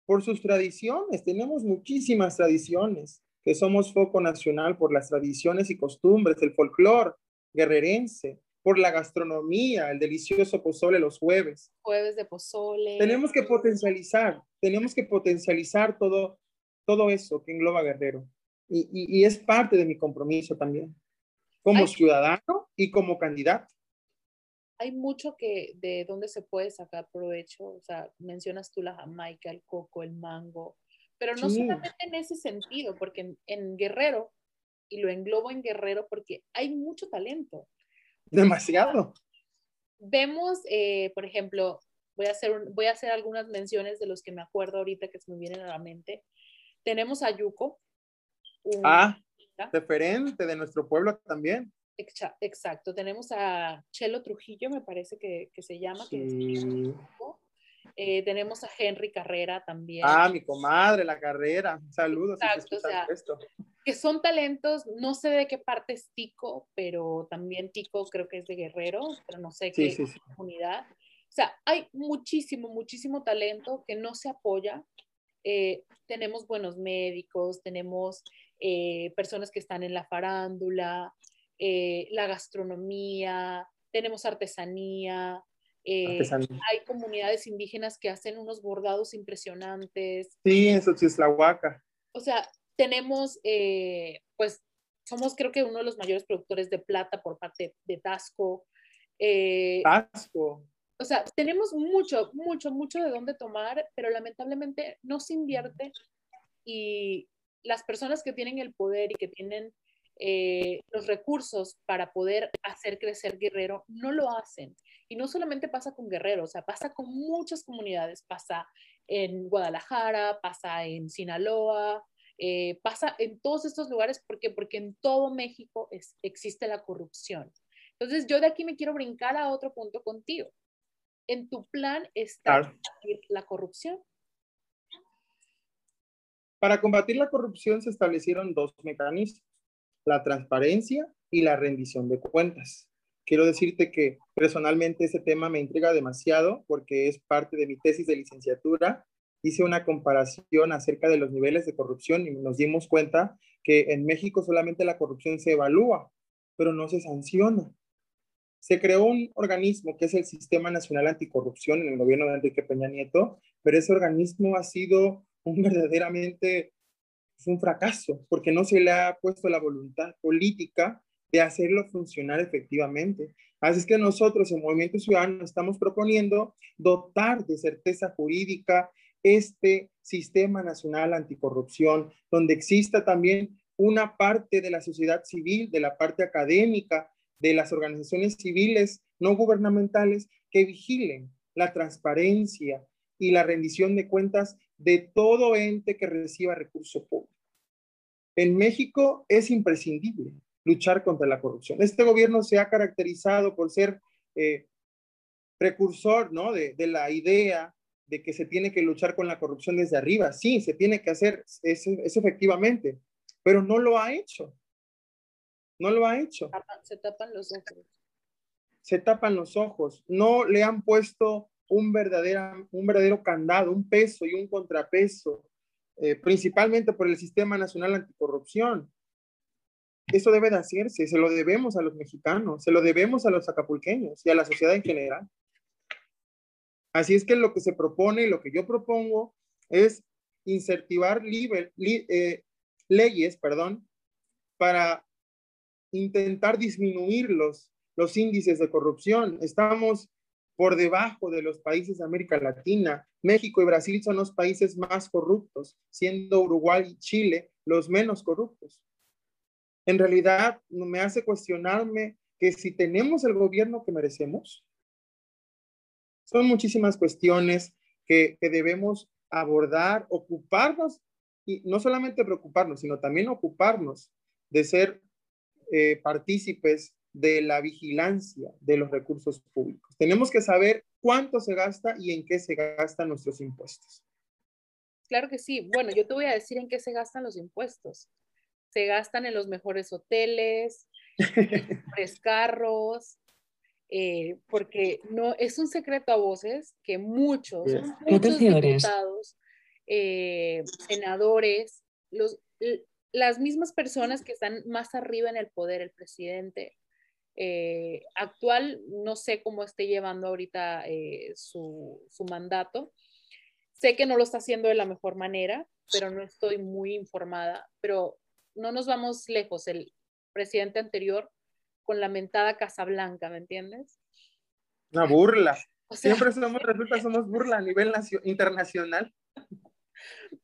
por sus tradiciones. Tenemos muchísimas tradiciones, que somos foco nacional por las tradiciones y costumbres, el folclore guerrerense, por la gastronomía, el delicioso pozole los jueves. Jueves de pozole. Tenemos que potencializar, tenemos que potencializar todo, todo eso que engloba Guerrero y, es parte de mi compromiso también, como ciudadano y como candidato. Hay mucho que de dónde se puede sacar provecho, o sea, mencionas tú la jamaica, el coco, el mango, pero no solamente en ese sentido, porque en, Guerrero y lo englobo en Guerrero porque hay mucho talento. Demasiado. Vemos, eh, por ejemplo, voy a, hacer voy a hacer algunas menciones de los que me acuerdo ahorita que se me vienen a la mente. Tenemos a Yuko. ah, referente de nuestro pueblo también. Exacto, tenemos a Chelo Trujillo, me parece que, que se llama. Eh, tenemos a Henry Carrera también. Ah, mi comadre, la carrera. Saludos. Exacto, o sea, que son talentos, no sé de qué parte es Tico, pero también Tico creo que es de Guerrero, pero no sé qué comunidad. O sea, hay muchísimo, muchísimo talento que no se apoya. Eh, tenemos buenos médicos, tenemos eh, personas que están en la farándula, eh, la gastronomía, tenemos artesanía, hay comunidades indígenas que hacen unos bordados impresionantes. Sí, eso sí es la huaca. O sea, tenemos, eh, pues, somos creo que uno de los mayores productores de plata por parte de Tasco. Eh, Tasco. O sea, tenemos mucho, mucho, mucho de dónde tomar, pero lamentablemente no se invierte y las personas que tienen el poder y que tienen eh, los recursos para poder hacer crecer Guerrero no lo hacen. Y no solamente pasa con Guerrero, o sea, pasa con muchas comunidades, pasa en Guadalajara, pasa en Sinaloa, eh, pasa en todos estos lugares, ¿por qué? Porque en todo México es, existe la corrupción. Entonces, yo de aquí me quiero brincar a otro punto contigo. En tu plan está la corrupción. Para combatir la corrupción se establecieron dos mecanismos, la transparencia y la rendición de cuentas. Quiero decirte que personalmente ese tema me intriga demasiado porque es parte de mi tesis de licenciatura hice una comparación acerca de los niveles de corrupción y nos dimos cuenta que en México solamente la corrupción se evalúa, pero no se sanciona. Se creó un organismo que es el Sistema Nacional Anticorrupción en el gobierno de Enrique Peña Nieto, pero ese organismo ha sido un verdaderamente pues, un fracaso porque no se le ha puesto la voluntad política de hacerlo funcionar efectivamente. Así es que nosotros en Movimiento Ciudadano estamos proponiendo dotar de certeza jurídica este sistema nacional anticorrupción, donde exista también una parte de la sociedad civil, de la parte académica, de las organizaciones civiles no gubernamentales que vigilen la transparencia y la rendición de cuentas de todo ente que reciba recurso público. En México es imprescindible luchar contra la corrupción. Este gobierno se ha caracterizado por ser eh, precursor ¿no? de, de la idea de que se tiene que luchar con la corrupción desde arriba. Sí, se tiene que hacer eso, efectivamente, pero no lo ha hecho. No lo ha hecho. Se tapan los ojos. Se tapan los ojos. No le han puesto un verdadero, un verdadero candado, un peso y un contrapeso, eh, principalmente por el Sistema Nacional Anticorrupción. Eso debe de hacerse, se lo debemos a los mexicanos, se lo debemos a los acapulqueños y a la sociedad en general. Así es que lo que se propone, lo que yo propongo es incentivar eh, leyes perdón, para intentar disminuir los, los índices de corrupción. Estamos por debajo de los países de América Latina. México y Brasil son los países más corruptos, siendo Uruguay y Chile los menos corruptos. En realidad, me hace cuestionarme que si tenemos el gobierno que merecemos, son muchísimas cuestiones que, debemos abordar, ocuparnos, y no solamente preocuparnos, sino también ocuparnos de ser eh, partícipes de la vigilancia de los recursos públicos. Tenemos que saber cuánto se gasta y en qué se gastan nuestros impuestos. Claro que sí. Bueno, yo te voy a decir en qué se gastan los impuestos. Se gastan en los mejores hoteles, en los mejores carros, eh, porque no es un secreto a voces que muchos, muchos diputados, eh, senadores, los, las mismas personas que están más arriba en el poder, el presidente eh, actual, no sé cómo esté llevando ahorita su, su mandato. Sé que no lo está haciendo de la mejor manera, pero no estoy muy informada. Pero no nos vamos lejos. El presidente anterior con la mentada Casa Blanca, ¿me entiendes? Una burla. Siempre somos, resulta, somos burla a nivel internacional.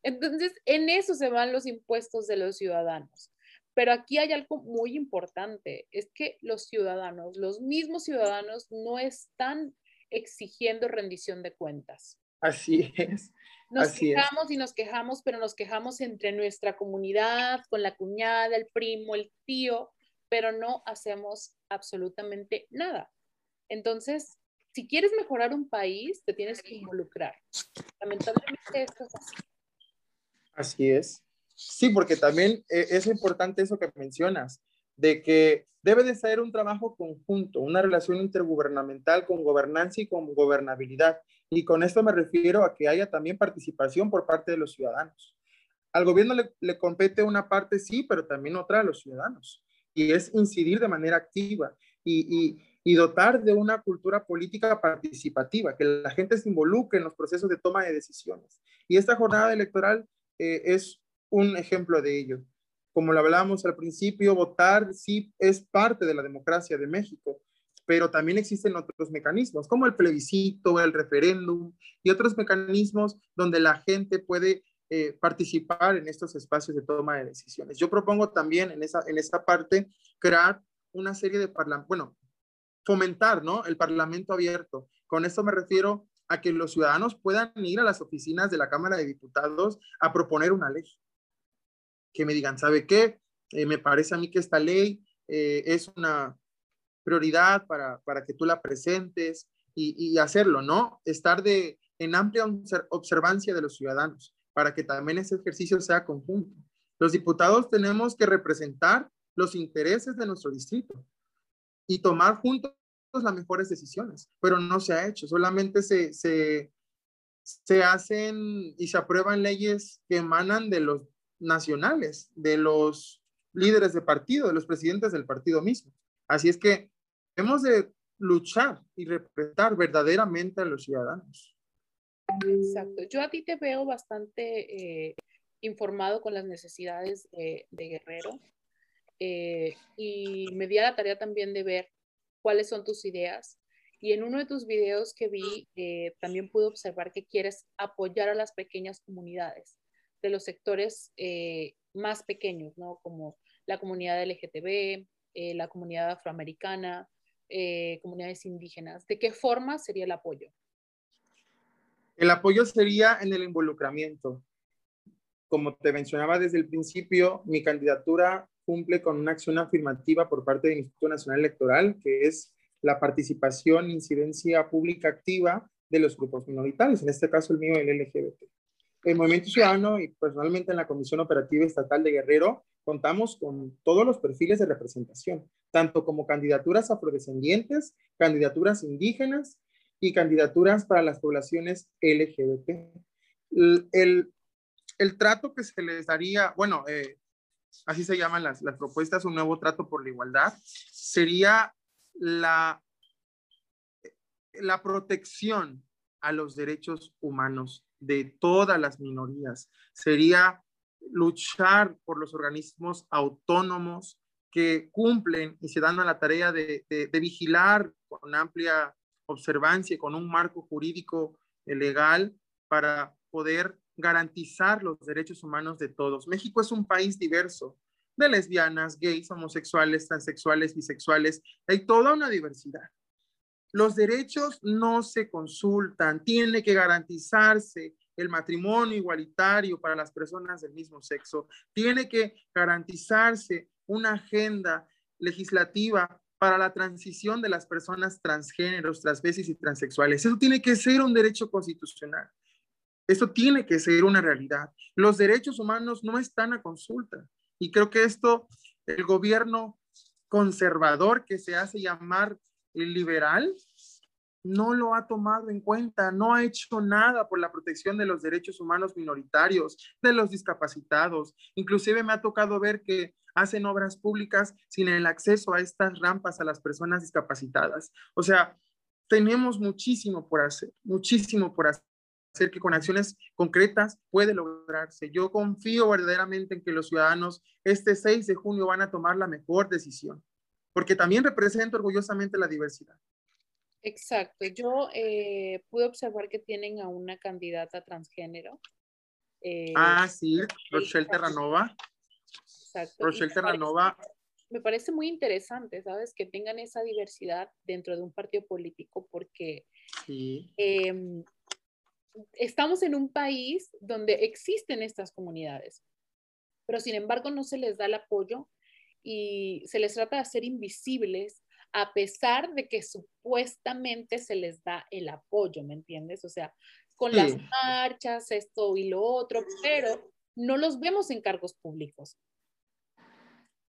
Entonces, en eso se van los impuestos de los ciudadanos. Pero aquí hay algo muy importante, es que los ciudadanos, los mismos ciudadanos, no están exigiendo rendición de cuentas. Así es. Nos quejamos y nos quejamos, pero nos quejamos entre nuestra comunidad, con la cuñada, el primo, el tío, pero no hacemos absolutamente nada. Entonces, si quieres mejorar un país, te tienes que involucrar. Lamentablemente esto es así. Así es. Sí, porque también eh, es importante eso que mencionas, de que debe de ser un trabajo conjunto, una relación intergubernamental con gobernanza y con gobernabilidad. Y con esto me refiero a que haya también participación por parte de los ciudadanos. Al gobierno le, compete una parte, sí, pero también otra a los ciudadanos. Y es incidir de manera activa y, dotar de una cultura política participativa, que la gente se involucre en los procesos de toma de decisiones. Y esta jornada electoral eh, es un ejemplo de ello. Como lo hablábamos al principio, votar sí es parte de la democracia de México, pero también existen otros mecanismos, como el plebiscito, el referéndum y otros mecanismos donde la gente puede eh, participar en estos espacios de toma de decisiones. Yo propongo también en esa, en esa parte crear una serie de parlamentos, bueno, fomentar, ¿no? El parlamento abierto. Con esto me refiero a que los ciudadanos puedan ir a las oficinas de la Cámara de Diputados a proponer una ley. Que me digan, ¿sabe qué? Eh, me parece a mí que esta ley eh, es una prioridad para, para, que tú la presentes y, hacerlo, ¿no? Estar de, en amplia observancia de los ciudadanos para que también ese ejercicio sea conjunto. Los diputados tenemos que representar los intereses de nuestro distrito y tomar juntos las mejores decisiones, pero no se ha hecho, solamente se, se, se hacen y se aprueban leyes que emanan de los nacionales, de los líderes de partido, de los presidentes del partido mismo. Así es que hemos de luchar y representar verdaderamente a los ciudadanos. Exacto. Yo a ti te veo bastante eh, informado con las necesidades de, Guerrero eh, y me di a la tarea también de ver cuáles son tus ideas. Y en uno de tus videos que vi, eh, también pude observar que quieres apoyar a las pequeñas comunidades de los sectores eh, más pequeños, ¿no? Como la comunidad LGTB, eh, la comunidad afroamericana, comunidades indígenas. ¿De qué forma sería el apoyo? El apoyo sería en el involucramiento. Como te mencionaba desde el principio, mi candidatura cumple con una acción afirmativa por parte del Instituto Nacional Electoral, que es la participación incidencia pública activa de los grupos minoritarios, en este caso el mío, el LGBT. El Movimiento Ciudadano y personalmente en la Comisión Operativa Estatal de Guerrero contamos con todos los perfiles de representación, tanto como candidaturas afrodescendientes, candidaturas indígenas y candidaturas para las poblaciones LGBT. El, el, trato que se les daría, bueno, eh, así se llaman las, las propuestas, un nuevo trato por la igualdad, sería la, la protección a los derechos humanos de todas las minorías, sería luchar por los organismos autónomos que cumplen y se dan a la tarea de, de, vigilar con amplia observancia, con un marco jurídico legal para poder garantizar los derechos humanos de todos. México es un país diverso, de lesbianas, gays, homosexuales, transexuales, bisexuales, hay toda una diversidad. Los derechos no se consultan, tiene que garantizarse el matrimonio igualitario para las personas del mismo sexo, tiene que garantizarse una agenda legislativa para la transición de las personas transgéneros, transvesis y transexuales. Eso tiene que ser un derecho constitucional. Esto tiene que ser una realidad. Los derechos humanos no están a consulta. Y creo que esto, el gobierno conservador que se hace llamar liberal, no lo ha tomado en cuenta, no ha hecho nada por la protección de los derechos humanos minoritarios, de los discapacitados. Inclusive me ha tocado ver que hacen obras públicas sin el acceso a estas rampas a las personas discapacitadas. O sea, tenemos muchísimo por hacer, muchísimo por hacer que con acciones concretas puede lograrse. Yo confío verdaderamente en que los ciudadanos este 6 de junio van a tomar la mejor decisión, porque también represento orgullosamente la diversidad. Exacto. Yo eh, pude observar que tienen a una candidata transgénero. Eh, ah, sí, Rochelle Terranova. Exacto. Rochelle Terranova. Me parece muy interesante, ¿sabes? Que tengan esa diversidad dentro de un partido político porque Sí. em, estamos en un país donde existen estas comunidades, pero sin embargo no se les da el apoyo y se les trata de hacer invisibles a pesar de que supuestamente se les da el apoyo, ¿me entiendes? O sea, con las marchas, esto y lo otro, pero no los vemos en cargos públicos.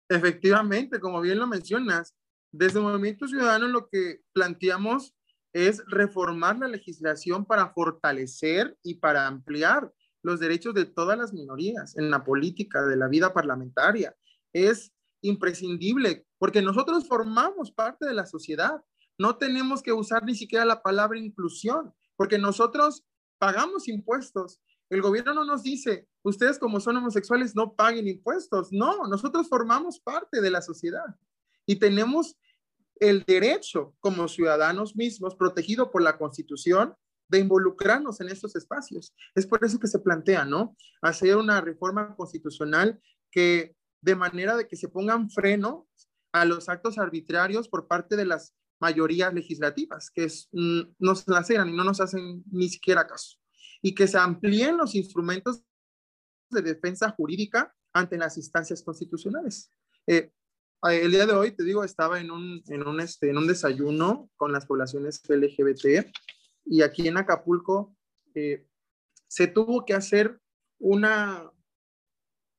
Efectivamente, como bien lo mencionas, desde Movimiento Ciudadano lo que planteamos es reformar la legislación para fortalecer y para ampliar los derechos de todas las minorías en la política, de la vida parlamentaria. Es imprescindible porque nosotros formamos parte de la sociedad. No tenemos que usar ni siquiera la palabra inclusión, porque nosotros pagamos impuestos. El gobierno no nos dice, ustedes como son homosexuales no paguen impuestos. No, nosotros formamos parte de la sociedad y tenemos el derecho como ciudadanos mismos, protegido por la Constitución, de involucrarnos en estos espacios. Es por eso que se plantea, ¿no? Hacer una reforma constitucional que de manera de que se pongan freno a los actos arbitrarios por parte de las mayorías legislativas, que es, mm, nos laceran y no nos hacen ni siquiera caso. Y que se amplíen los instrumentos de defensa jurídica ante las instancias constitucionales. Eh, el día de hoy, te digo, estaba en un, en un, este, en un desayuno con las poblaciones LGBT y aquí en Acapulco eh, se tuvo que hacer una,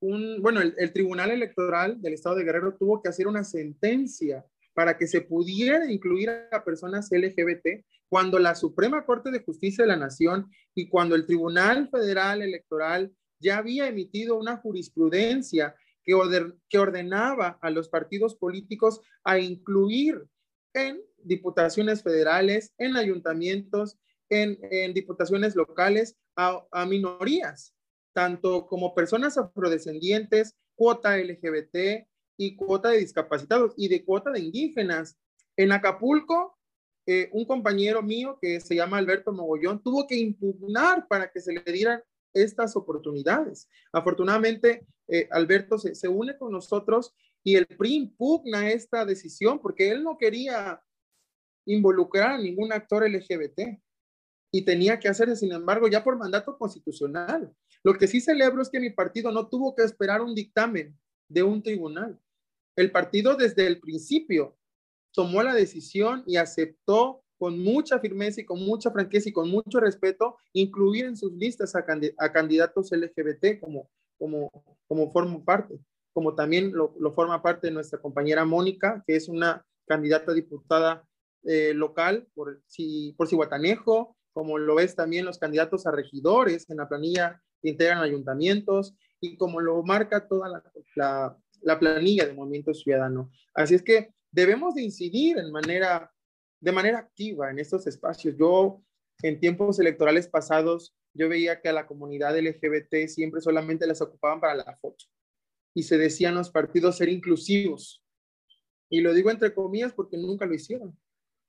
bueno, el, Tribunal Electoral del Estado de Guerrero tuvo que hacer una sentencia para que se pudiera incluir a personas LGBT cuando la Suprema Corte de Justicia de la Nación y cuando el Tribunal Federal Electoral ya había emitido una jurisprudencia que, ordenaba a los partidos políticos a incluir en diputaciones federales, en ayuntamientos, en, diputaciones locales a, minorías, tanto como personas afrodescendientes, cuota LGBT y cuota de discapacitados y de cuota de indígenas. En Acapulco, eh, un compañero mío que se llama Alberto Mogollón tuvo que impugnar para que se le dieran estas oportunidades. Afortunadamente, eh, Alberto se, se, une con nosotros y el PRI impugna esta decisión porque él no quería involucrar a ningún actor LGBT y tenía que hacerse, sin embargo, ya por mandato constitucional. Lo que sí celebro es que mi partido no tuvo que esperar un dictamen de un tribunal. El partido desde el principio tomó la decisión y aceptó con mucha firmeza y con mucha franqueza y con mucho respeto incluir en sus listas a, candid a candidatos LGBT como, como, como forma parte, como también lo, forma parte nuestra compañera Mónica, que es una candidata diputada eh, local por, si, por Cihuatanejo, como lo ves también los candidatos a regidores en la planilla integran ayuntamientos y como lo marca toda la, la, la planilla de Movimiento Ciudadano. Así es que debemos de incidir en manera, de manera activa en estos espacios. Yo en tiempos electorales pasados, yo veía que a la comunidad LGBT siempre solamente las ocupaban para la foto y se decían los partidos ser inclusivos. Y lo digo entre comillas porque nunca lo hicieron.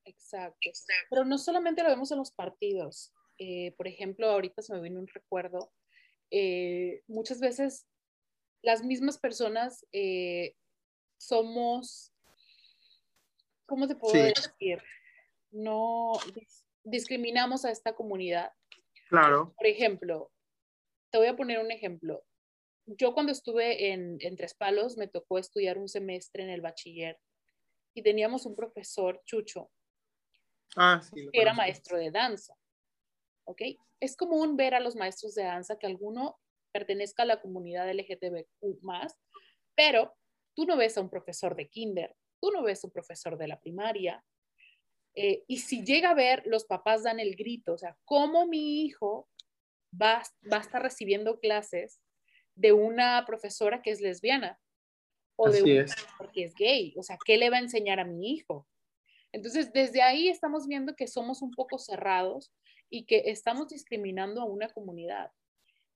Exacto. Pero no solamente lo vemos en los partidos. Eh, por ejemplo, ahorita se me viene un recuerdo. Eh, muchas veces las mismas personas eh, somos, ¿cómo te puedo sí. decir? No dis discriminamos a esta comunidad. Claro. Por ejemplo, te voy a poner un ejemplo. Yo cuando estuve en, en Tres Palos me tocó estudiar un semestre en el bachiller y teníamos un profesor, Chucho, ah, sí, que era maestro de danza. ¿Ok? Es común ver a los maestros de danza que alguno pertenezca a la comunidad LGTBQ pero tú no ves a un profesor de kinder, tú no ves a un profesor de la primaria. Eh, y si llega a ver, los papás dan el grito, o sea, ¿cómo mi hijo va, va a estar recibiendo clases de una profesora que es lesbiana? O Así de una es. que es gay, o sea, ¿qué le va a enseñar a mi hijo? Entonces, desde ahí estamos viendo que somos un poco cerrados y que estamos discriminando a una comunidad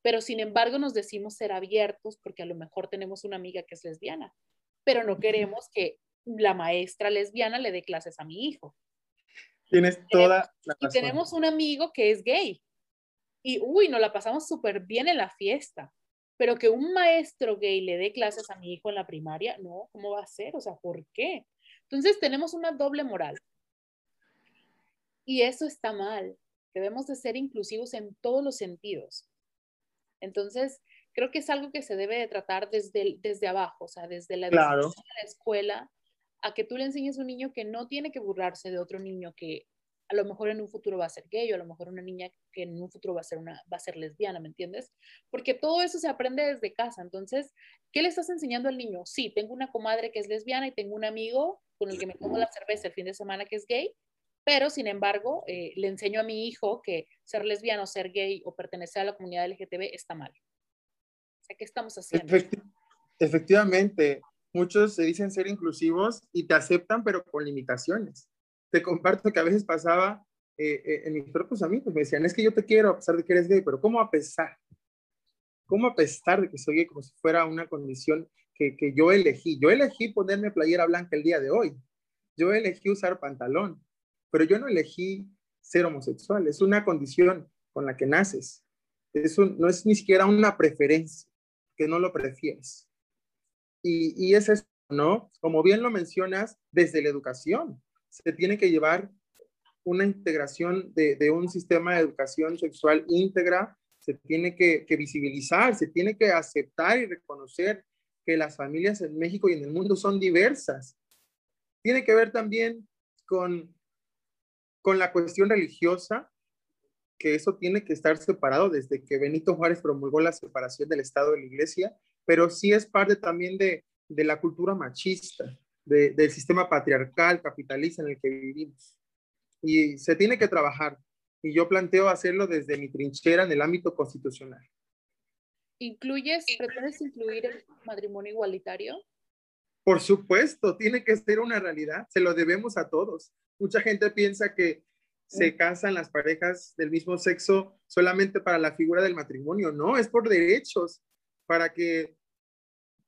pero sin embargo nos decimos ser abiertos porque a lo mejor tenemos una amiga que es lesbiana, pero no queremos que la maestra lesbiana le dé clases a mi hijo. Tienes toda la razón. Y tenemos un amigo que es gay y, uy, nos la pasamos súper bien en la fiesta, Pero que un maestro gay le dé clases a mi hijo en la primaria, no, ¿cómo va a ser? O sea, ¿por qué? Entonces tenemos una doble moral. Y eso está mal. Debemos de ser inclusivos en todos los sentidos. Entonces, creo que es algo que se debe de tratar desde, desde abajo, o sea, desde la, Claro. la escuela, a que tú le enseñes a un niño que no tiene que burlarse de otro niño que a lo mejor en un futuro va a ser gay o a lo mejor una niña que en un futuro va a ser una va a ser lesbiana, ¿me entiendes? Porque todo eso se aprende desde casa. Entonces, ¿qué le estás enseñando al niño? Sí, tengo una comadre que es lesbiana y tengo un amigo con el que me tomo la cerveza el fin de semana que es gay, pero sin embargo, eh, le enseño a mi hijo que ser lesbiano, ser gay o pertenecer a la comunidad LGTB está mal. O sea, ¿qué estamos haciendo? Efecti- efectivamente, muchos se dicen ser inclusivos y te aceptan, pero con limitaciones. Te comparto que a veces pasaba eh, eh, en mis propios amigos, me decían, es que yo te quiero a pesar de que eres gay, pero ¿cómo a pesar? ¿Cómo a pesar de que soy gay como si fuera una condición que, que yo elegí? Yo elegí ponerme playera blanca el día de hoy. Yo elegí usar pantalón, pero yo no elegí ser homosexual. Es una condición con la que naces. Es no es ni siquiera una preferencia, que no lo prefieres. Y, es eso, ¿no? Como bien lo mencionas, desde la educación se tiene que llevar una integración de, un sistema de educación sexual íntegra, se tiene que visibilizar, se tiene que aceptar y reconocer que las familias en México y en el mundo son diversas. Tiene que ver también con, con la cuestión religiosa, que eso tiene que estar separado desde que Benito Juárez promulgó la separación del Estado de la Iglesia, pero sí es parte también de, la cultura machista, de- del sistema patriarcal, capitalista en el que vivimos. Y se tiene que trabajar. Y yo planteo hacerlo desde mi trinchera en el ámbito constitucional. ¿Incluyes, pretendes incluir el matrimonio igualitario? Por supuesto, tiene que ser una realidad, se lo debemos a todos. Mucha gente piensa que se casan las parejas del mismo sexo solamente para la figura del matrimonio, no, es por derechos, para que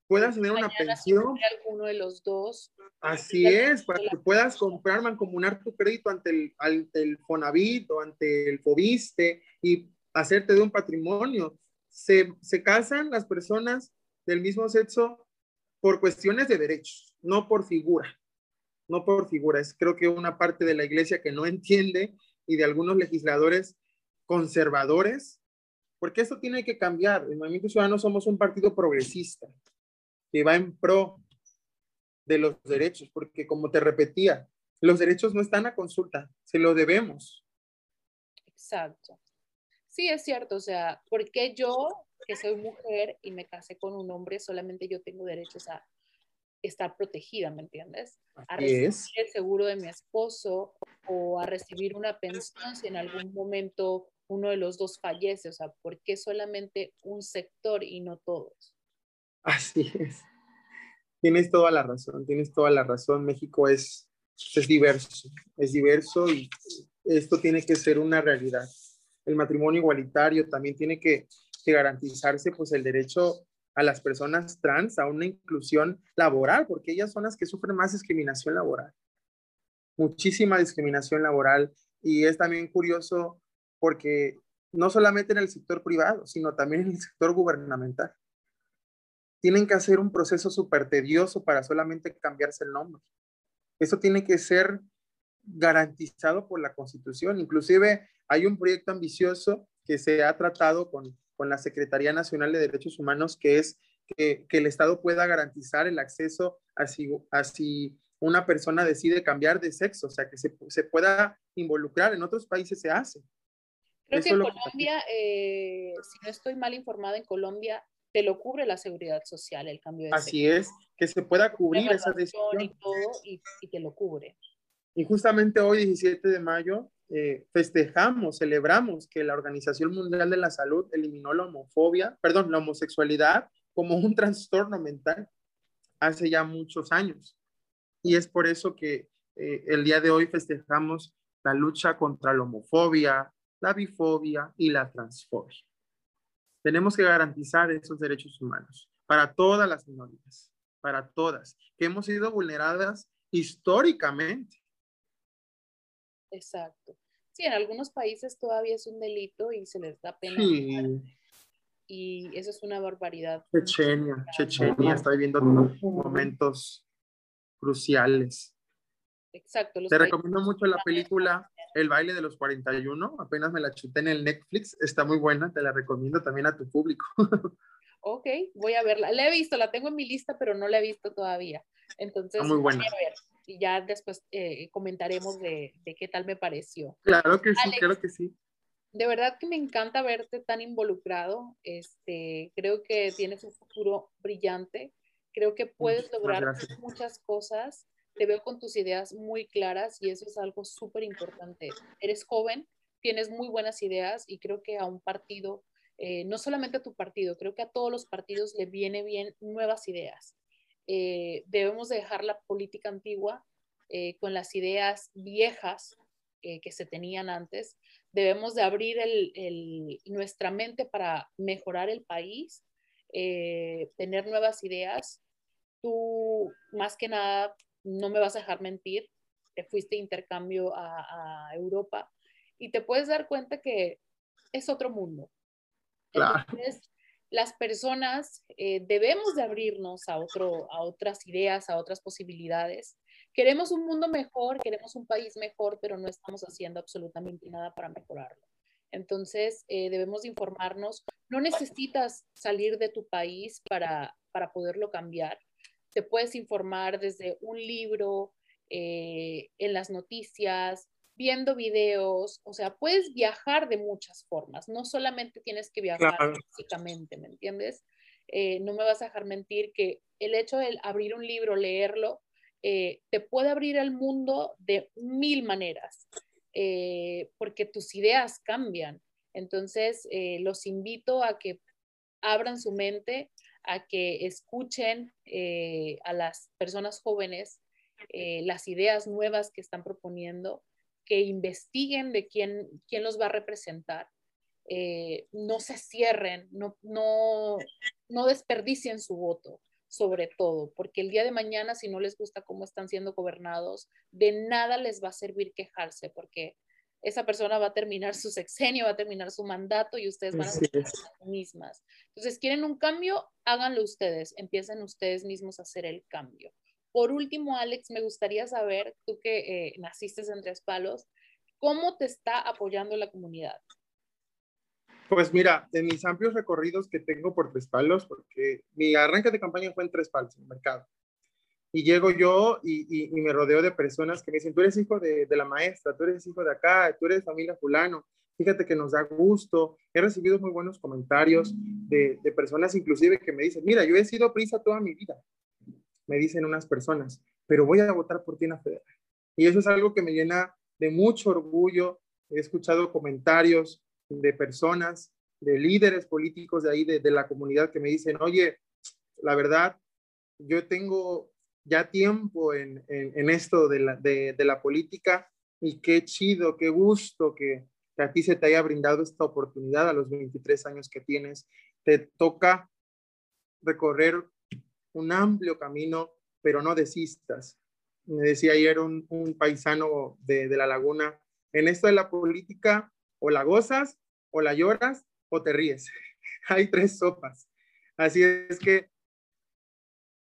puedas tener una pensión. alguno de los dos, Así es, para que puedas comprar, mancomunar tu crédito ante el, ante el Fonavit o ante el Fobiste y hacerte de un patrimonio. Se, se casan las personas del mismo sexo por cuestiones de derechos, no por figura, no por figura. Es creo que una parte de la iglesia que no entiende y de algunos legisladores conservadores, porque eso tiene que cambiar. El Movimiento Ciudadano somos un partido progresista que va en pro de los derechos, porque como te repetía, los derechos no están a consulta, se lo debemos. Exacto. Sí, es cierto, o sea, ¿por qué yo, que soy mujer y me casé con un hombre, solamente yo tengo derechos a estar protegida, ¿me entiendes? A recibir es. el seguro de mi esposo o a recibir una pensión si en algún momento uno de los dos fallece, o sea, ¿por qué solamente un sector y no todos? Así es. Tienes toda la razón, tienes toda la razón. México es, es diverso, es diverso y esto tiene que ser una realidad. El matrimonio igualitario también tiene que, que garantizarse pues el derecho a las personas trans a una inclusión laboral, porque ellas son las que sufren más discriminación laboral. Muchísima discriminación laboral y es también curioso porque no solamente en el sector privado, sino también en el sector gubernamental tienen que hacer un proceso súper tedioso para solamente cambiarse el nombre. Eso tiene que ser garantizado por la Constitución. Inclusive hay un proyecto ambicioso que se ha tratado con, con la Secretaría Nacional de Derechos Humanos, que es que, que el Estado pueda garantizar el acceso a si, a si una persona decide cambiar de sexo, o sea, que se, se pueda involucrar. En otros países se hace. Creo Eso que en lo- Colombia, eh, si no estoy mal informada, en Colombia te lo cubre la seguridad social el cambio de sexo. Así es, que se pueda cubrir esa decisión. y todo y, y te lo cubre. Y justamente hoy, 17 de mayo, eh, festejamos, celebramos que la Organización Mundial de la Salud eliminó la homofobia, perdón, la homosexualidad como un trastorno mental hace ya muchos años. Y es por eso que eh, el día de hoy festejamos la lucha contra la homofobia, la bifobia y la transfobia. Tenemos que garantizar esos derechos humanos para todas las minorías, para todas, que hemos sido vulneradas históricamente. Exacto. Sí, en algugnos países todavía es un delito y se les da pena. Sí, y eso es una barbaridad. Chechenia, Chechenia está viviendo momentos cruciales. Exacto. Te recomiendo mucho la película El baile de los 41, apenas me la chuté en el Netflix, está muy buena, te la recomiendo también a tu público. ok, voy a verla. La he visto, la tengo en mi lista, pero no la he visto todavía. Entonces, muy buena. Y ya después eh, comentaremos de, de, qué tal me pareció. Claro que sí, claro que sí. De verdad que me encanta verte tan involucrado. Este, creo que tienes un futuro brillante. Creo que puedes lograr muchas cosas. Te veo con tus ideas muy claras y eso es algo súper importante. Eres joven, tienes muy buenas ideas y creo que a un partido eh, no solamente a tu partido, creo que a todos los partidos le viene bien nuevas ideas. Eh, debemos dejar la política antigua eh, con las ideas viejas que se tenían antes. Debemos de abrir nuestra mente para mejorar el país, tener nuevas ideas. Tú, más que nada, no me vas a dejar mentir, te fuiste de intercambio a, a Europa y te puedes dar cuenta que es otro mundo entonces, las personas eh, debemos de abrirnos a, otro, a otras ideas, a otras posibilidades. Queremos un mundo mejor, queremos un país mejor, pero no estamos haciendo absolutamente nada para mejorarlo. Entonces, eh, debemos informarnos. No necesitas salir de tu país para, para poderlo cambiar. Te puedes informar desde un libro, eh, en las noticias, viendo videos, o sea, puedes viajar de muchas formas, no solamente tienes que viajar físicamente, ¿me entiendes? Eh, no me vas a dejar mentir que el hecho de abrir un libro, leerlo, eh, te puede abrir el mundo de mil maneras, eh, porque tus ideas cambian. Entonces, los invito a que abran su mente, a que escuchen a las personas jóvenes las ideas nuevas que están proponiendo que investiguen de quién, quién los va a representar. Eh, no se cierren, no, no, no desperdicien su voto, sobre todo, porque el día de mañana, si no les gusta cómo están siendo gobernados, de nada les va a servir quejarse, porque esa persona va a terminar su sexenio, va a terminar su mandato y ustedes van a ser las mismas. Entonces, ¿quieren un cambio? Háganlo ustedes, empiecen ustedes mismos a hacer el cambio. Por último, Alex, me gustaría saber, tú que eh, naciste en Tres Palos, ¿cómo te está apoyando la comunidad? Pues mira, en mis amplios recorridos que tengo por Tres Palos, porque mi arranque de campaña fue en Tres Palos, en el mercado. Y llego yo y, me rodeo de personas que me dicen, tú eres hijo de, la maestra, tú eres hijo de acá, tú eres familia fulano, fíjate que nos da gusto. He recibido muy buenos comentarios de, de personas inclusive que me dicen, mira, yo he sido prisa toda mi vida me dicen unas personas, pero voy a votar por ti en la federal. Y eso es algo que me llena de mucho orgullo. He escuchado comentarios de personas, de líderes políticos de ahí, de, la comunidad, que me dicen, oye, la verdad, yo tengo ya tiempo en, esto de la, de, la, política y qué chido, qué gusto que, que a ti se te haya brindado esta oportunidad a los 23 años que tienes. Te toca recorrer un amplio camino, pero no desistas. Me decía ayer un, paisano de, la laguna, en esto de la política, o la gozas, o la lloras, o te ríes. Hay tres sopas. Así es que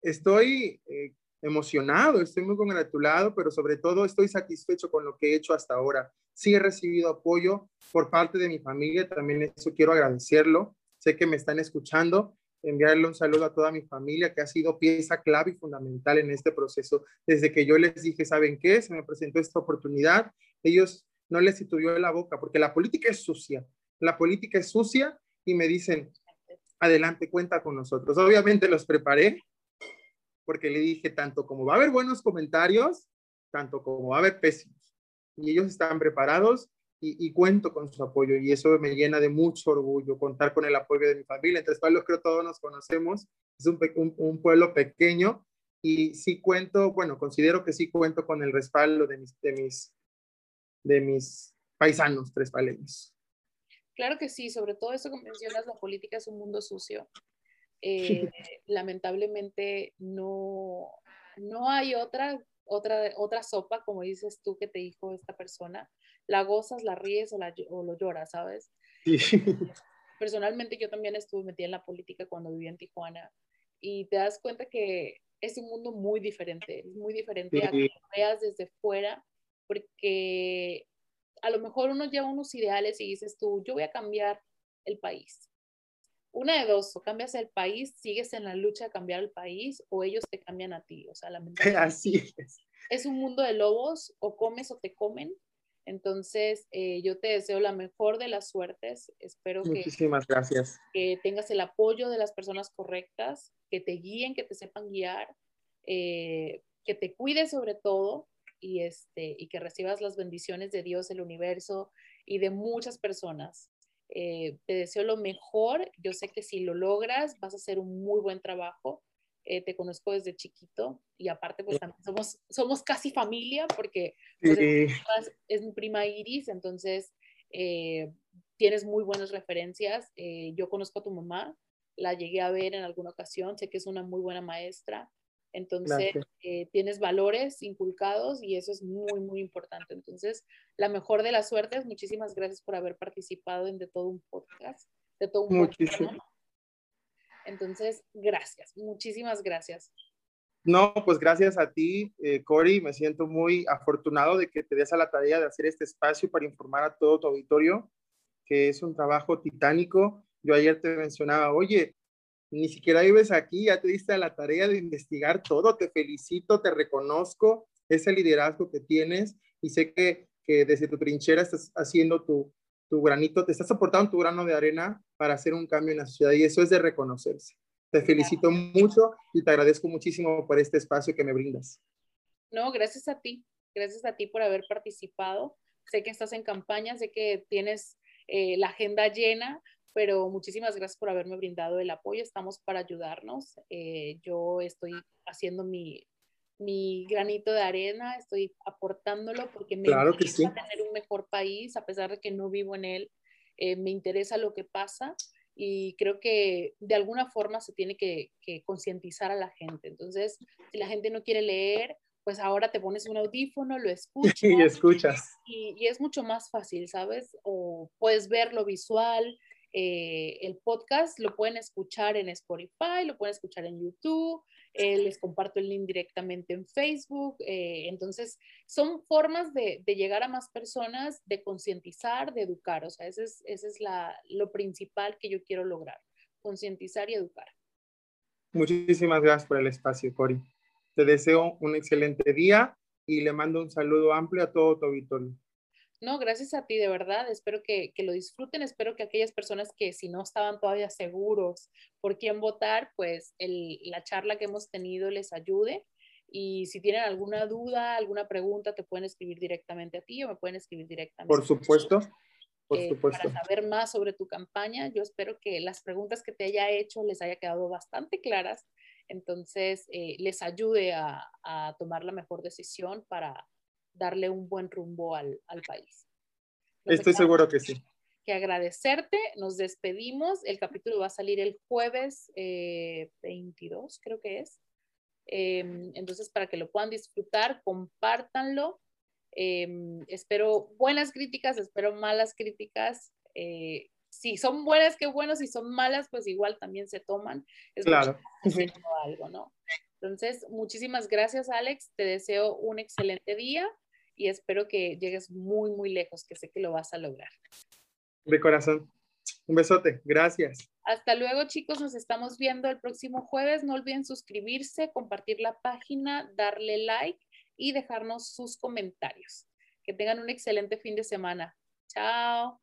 estoy eh, emocionado, estoy muy congratulado, pero sobre todo estoy satisfecho con lo que he hecho hasta ahora. Sí he recibido apoyo por parte de mi familia, también eso quiero agradecerlo. Sé que me están escuchando enviarle un saludo a toda mi familia que ha sido pieza clave y fundamental en este proceso. Desde que yo les dije, ¿saben qué? Se me presentó esta oportunidad, ellos no les situó la boca, porque la política es sucia, la política es sucia y me dicen, adelante, cuenta con nosotros. Obviamente los preparé porque le dije, tanto como va a haber buenos comentarios, tanto como va a haber pésimos. Y ellos están preparados y, cuento con su apoyo y eso me llena de mucho orgullo, contar con el apoyo de mi familia. Entre Palos creo todos nos conocemos, es un, un, pueblo pequeño y sí cuento, bueno, considero que sí cuento con el respaldo de mis, de mis, de mis paisanos tres paleños. Claro que sí, sobre todo eso que mencionas, la política es un mundo sucio. Eh, lamentablemente no, no hay otra, otra, otra sopa, como dices tú que te dijo esta persona, la gozas, la ríes o, la, o lo lloras, ¿sabes? personalmente yo también estuve metida en la política cuando vivía en Tijuana y te das cuenta que es un mundo muy diferente, es muy diferente a que lo veas desde fuera, porque a lo mejor uno lleva unos ideales y dices tú, yo voy a cambiar el país. Una de dos, o cambias el país, sigues en la lucha de cambiar el país, o ellos te cambian a ti. O sea, Así es. Es un mundo de lobos, o comes o te comen. Entonces, eh, yo te deseo la mejor de las suertes. Espero Muchísimas gracias. que tengas el apoyo de las personas correctas, que te guíen, que te sepan guiar, eh, que te cuides sobre todo y, este, y que recibas las bendiciones de Dios, el universo y de muchas personas. Eh, te deseo lo mejor. Yo sé que si lo logras, vas a hacer un muy buen trabajo. Eh, te conozco desde chiquito y aparte, pues también somos, somos casi familia porque pues, es, mi prima Iris, entonces eh, tienes muy buenas referencias. yo conozco a tu mamá, la llegué a ver en alguna ocasión, sé que es una muy buena maestra. Entonces, eh, tienes valores inculcados y eso es muy, muy importante. Entonces, la mejor de las suertes, muchísimas gracias por haber participado en De Todo un Podcast. De todo un. Entonces, gracias, muchísimas gracias. No, pues gracias a ti, eh, Cori. Me siento muy afortunado de que te des a la tarea de hacer este espacio para informar a todo tu auditorio, que es un trabajo titánico. Yo ayer te mencionaba, oye, ni siquiera vives aquí, ya te diste a la tarea de investigar todo, te felicito, te reconozco ese liderazgo que tienes y sé que, que desde tu trinchera estás haciendo tu, tu granito, te estás aportando tu grano de arena para hacer un cambio en la sociedad y eso es de reconocerse. Te felicito mucho y te agradezco muchísimo por este espacio que me brindas. No, gracias a ti, gracias a ti por haber participado. Sé que estás en campaña, sé que tienes eh, la agenda llena, pero muchísimas gracias por haberme brindado el apoyo. Estamos para ayudarnos. Eh, yo estoy haciendo mi, mi, granito de arena, estoy aportándolo porque me claro interesa tener un mejor país, a pesar de que no vivo en él. Eh, me interesa lo que pasa y creo que de alguna forma se tiene que, que concientizar a la gente. Entonces, si la gente no quiere leer, pues ahora te pones un audífono, lo escuchas. y escuchas. Y, y, es mucho más fácil, ¿sabes? O puedes ver lo visual, eh, el podcast lo pueden escuchar en Spotify, lo pueden escuchar en YouTube, eh, les comparto el link directamente en Facebook. Eh, entonces, son formas de, llegar a más personas, de concientizar, de educar. O sea, ese es, ese es la, lo principal que yo quiero lograr, concientizar y educar. Muchísimas gracias por el espacio, Cori. Te deseo un excelente día y le mando un saludo amplio a todo tu auditorio. No, gracias a ti, de verdad. Espero que, lo disfruten. Espero que aquellas personas que si no estaban todavía seguros por quién votar, pues la charla que hemos tenido les ayude. Y si tienen alguna duda, alguna pregunta, te pueden escribir directamente a ti o me pueden escribir directamente. Por supuesto. Por eh, supuesto. Para saber más sobre tu campaña, yo espero que las preguntas que te haya hecho les haya quedado bastante claras. Entonces, eh, les ayude a, a tomar la mejor decisión para, darle un buen rumbo al, país. Estoy seguro que sí. Que agradecerte, nos despedimos. El capítulo va a salir el jueves 22, eh, creo que es. Em, entonces, para que lo puedan disfrutar, compártanlo. Em, espero buenas críticas, espero malas críticas. Eh, si son buenas, qué bueno. Si son malas, pues igual también se toman. Es claro. Algo, ¿no? Entonces, muchísimas gracias, Alex. Te deseo un excelente día y espero que llegues muy, muy lejos, que sé que lo vas a lograr. De corazón. Un besote. Gracias. Hasta luego, chicos. Nos estamos viendo el próximo jueves. No olviden suscribirse, compartir la página, darle like y dejarnos sus comentarios. Que tengan un excelente fin de semana. Chao.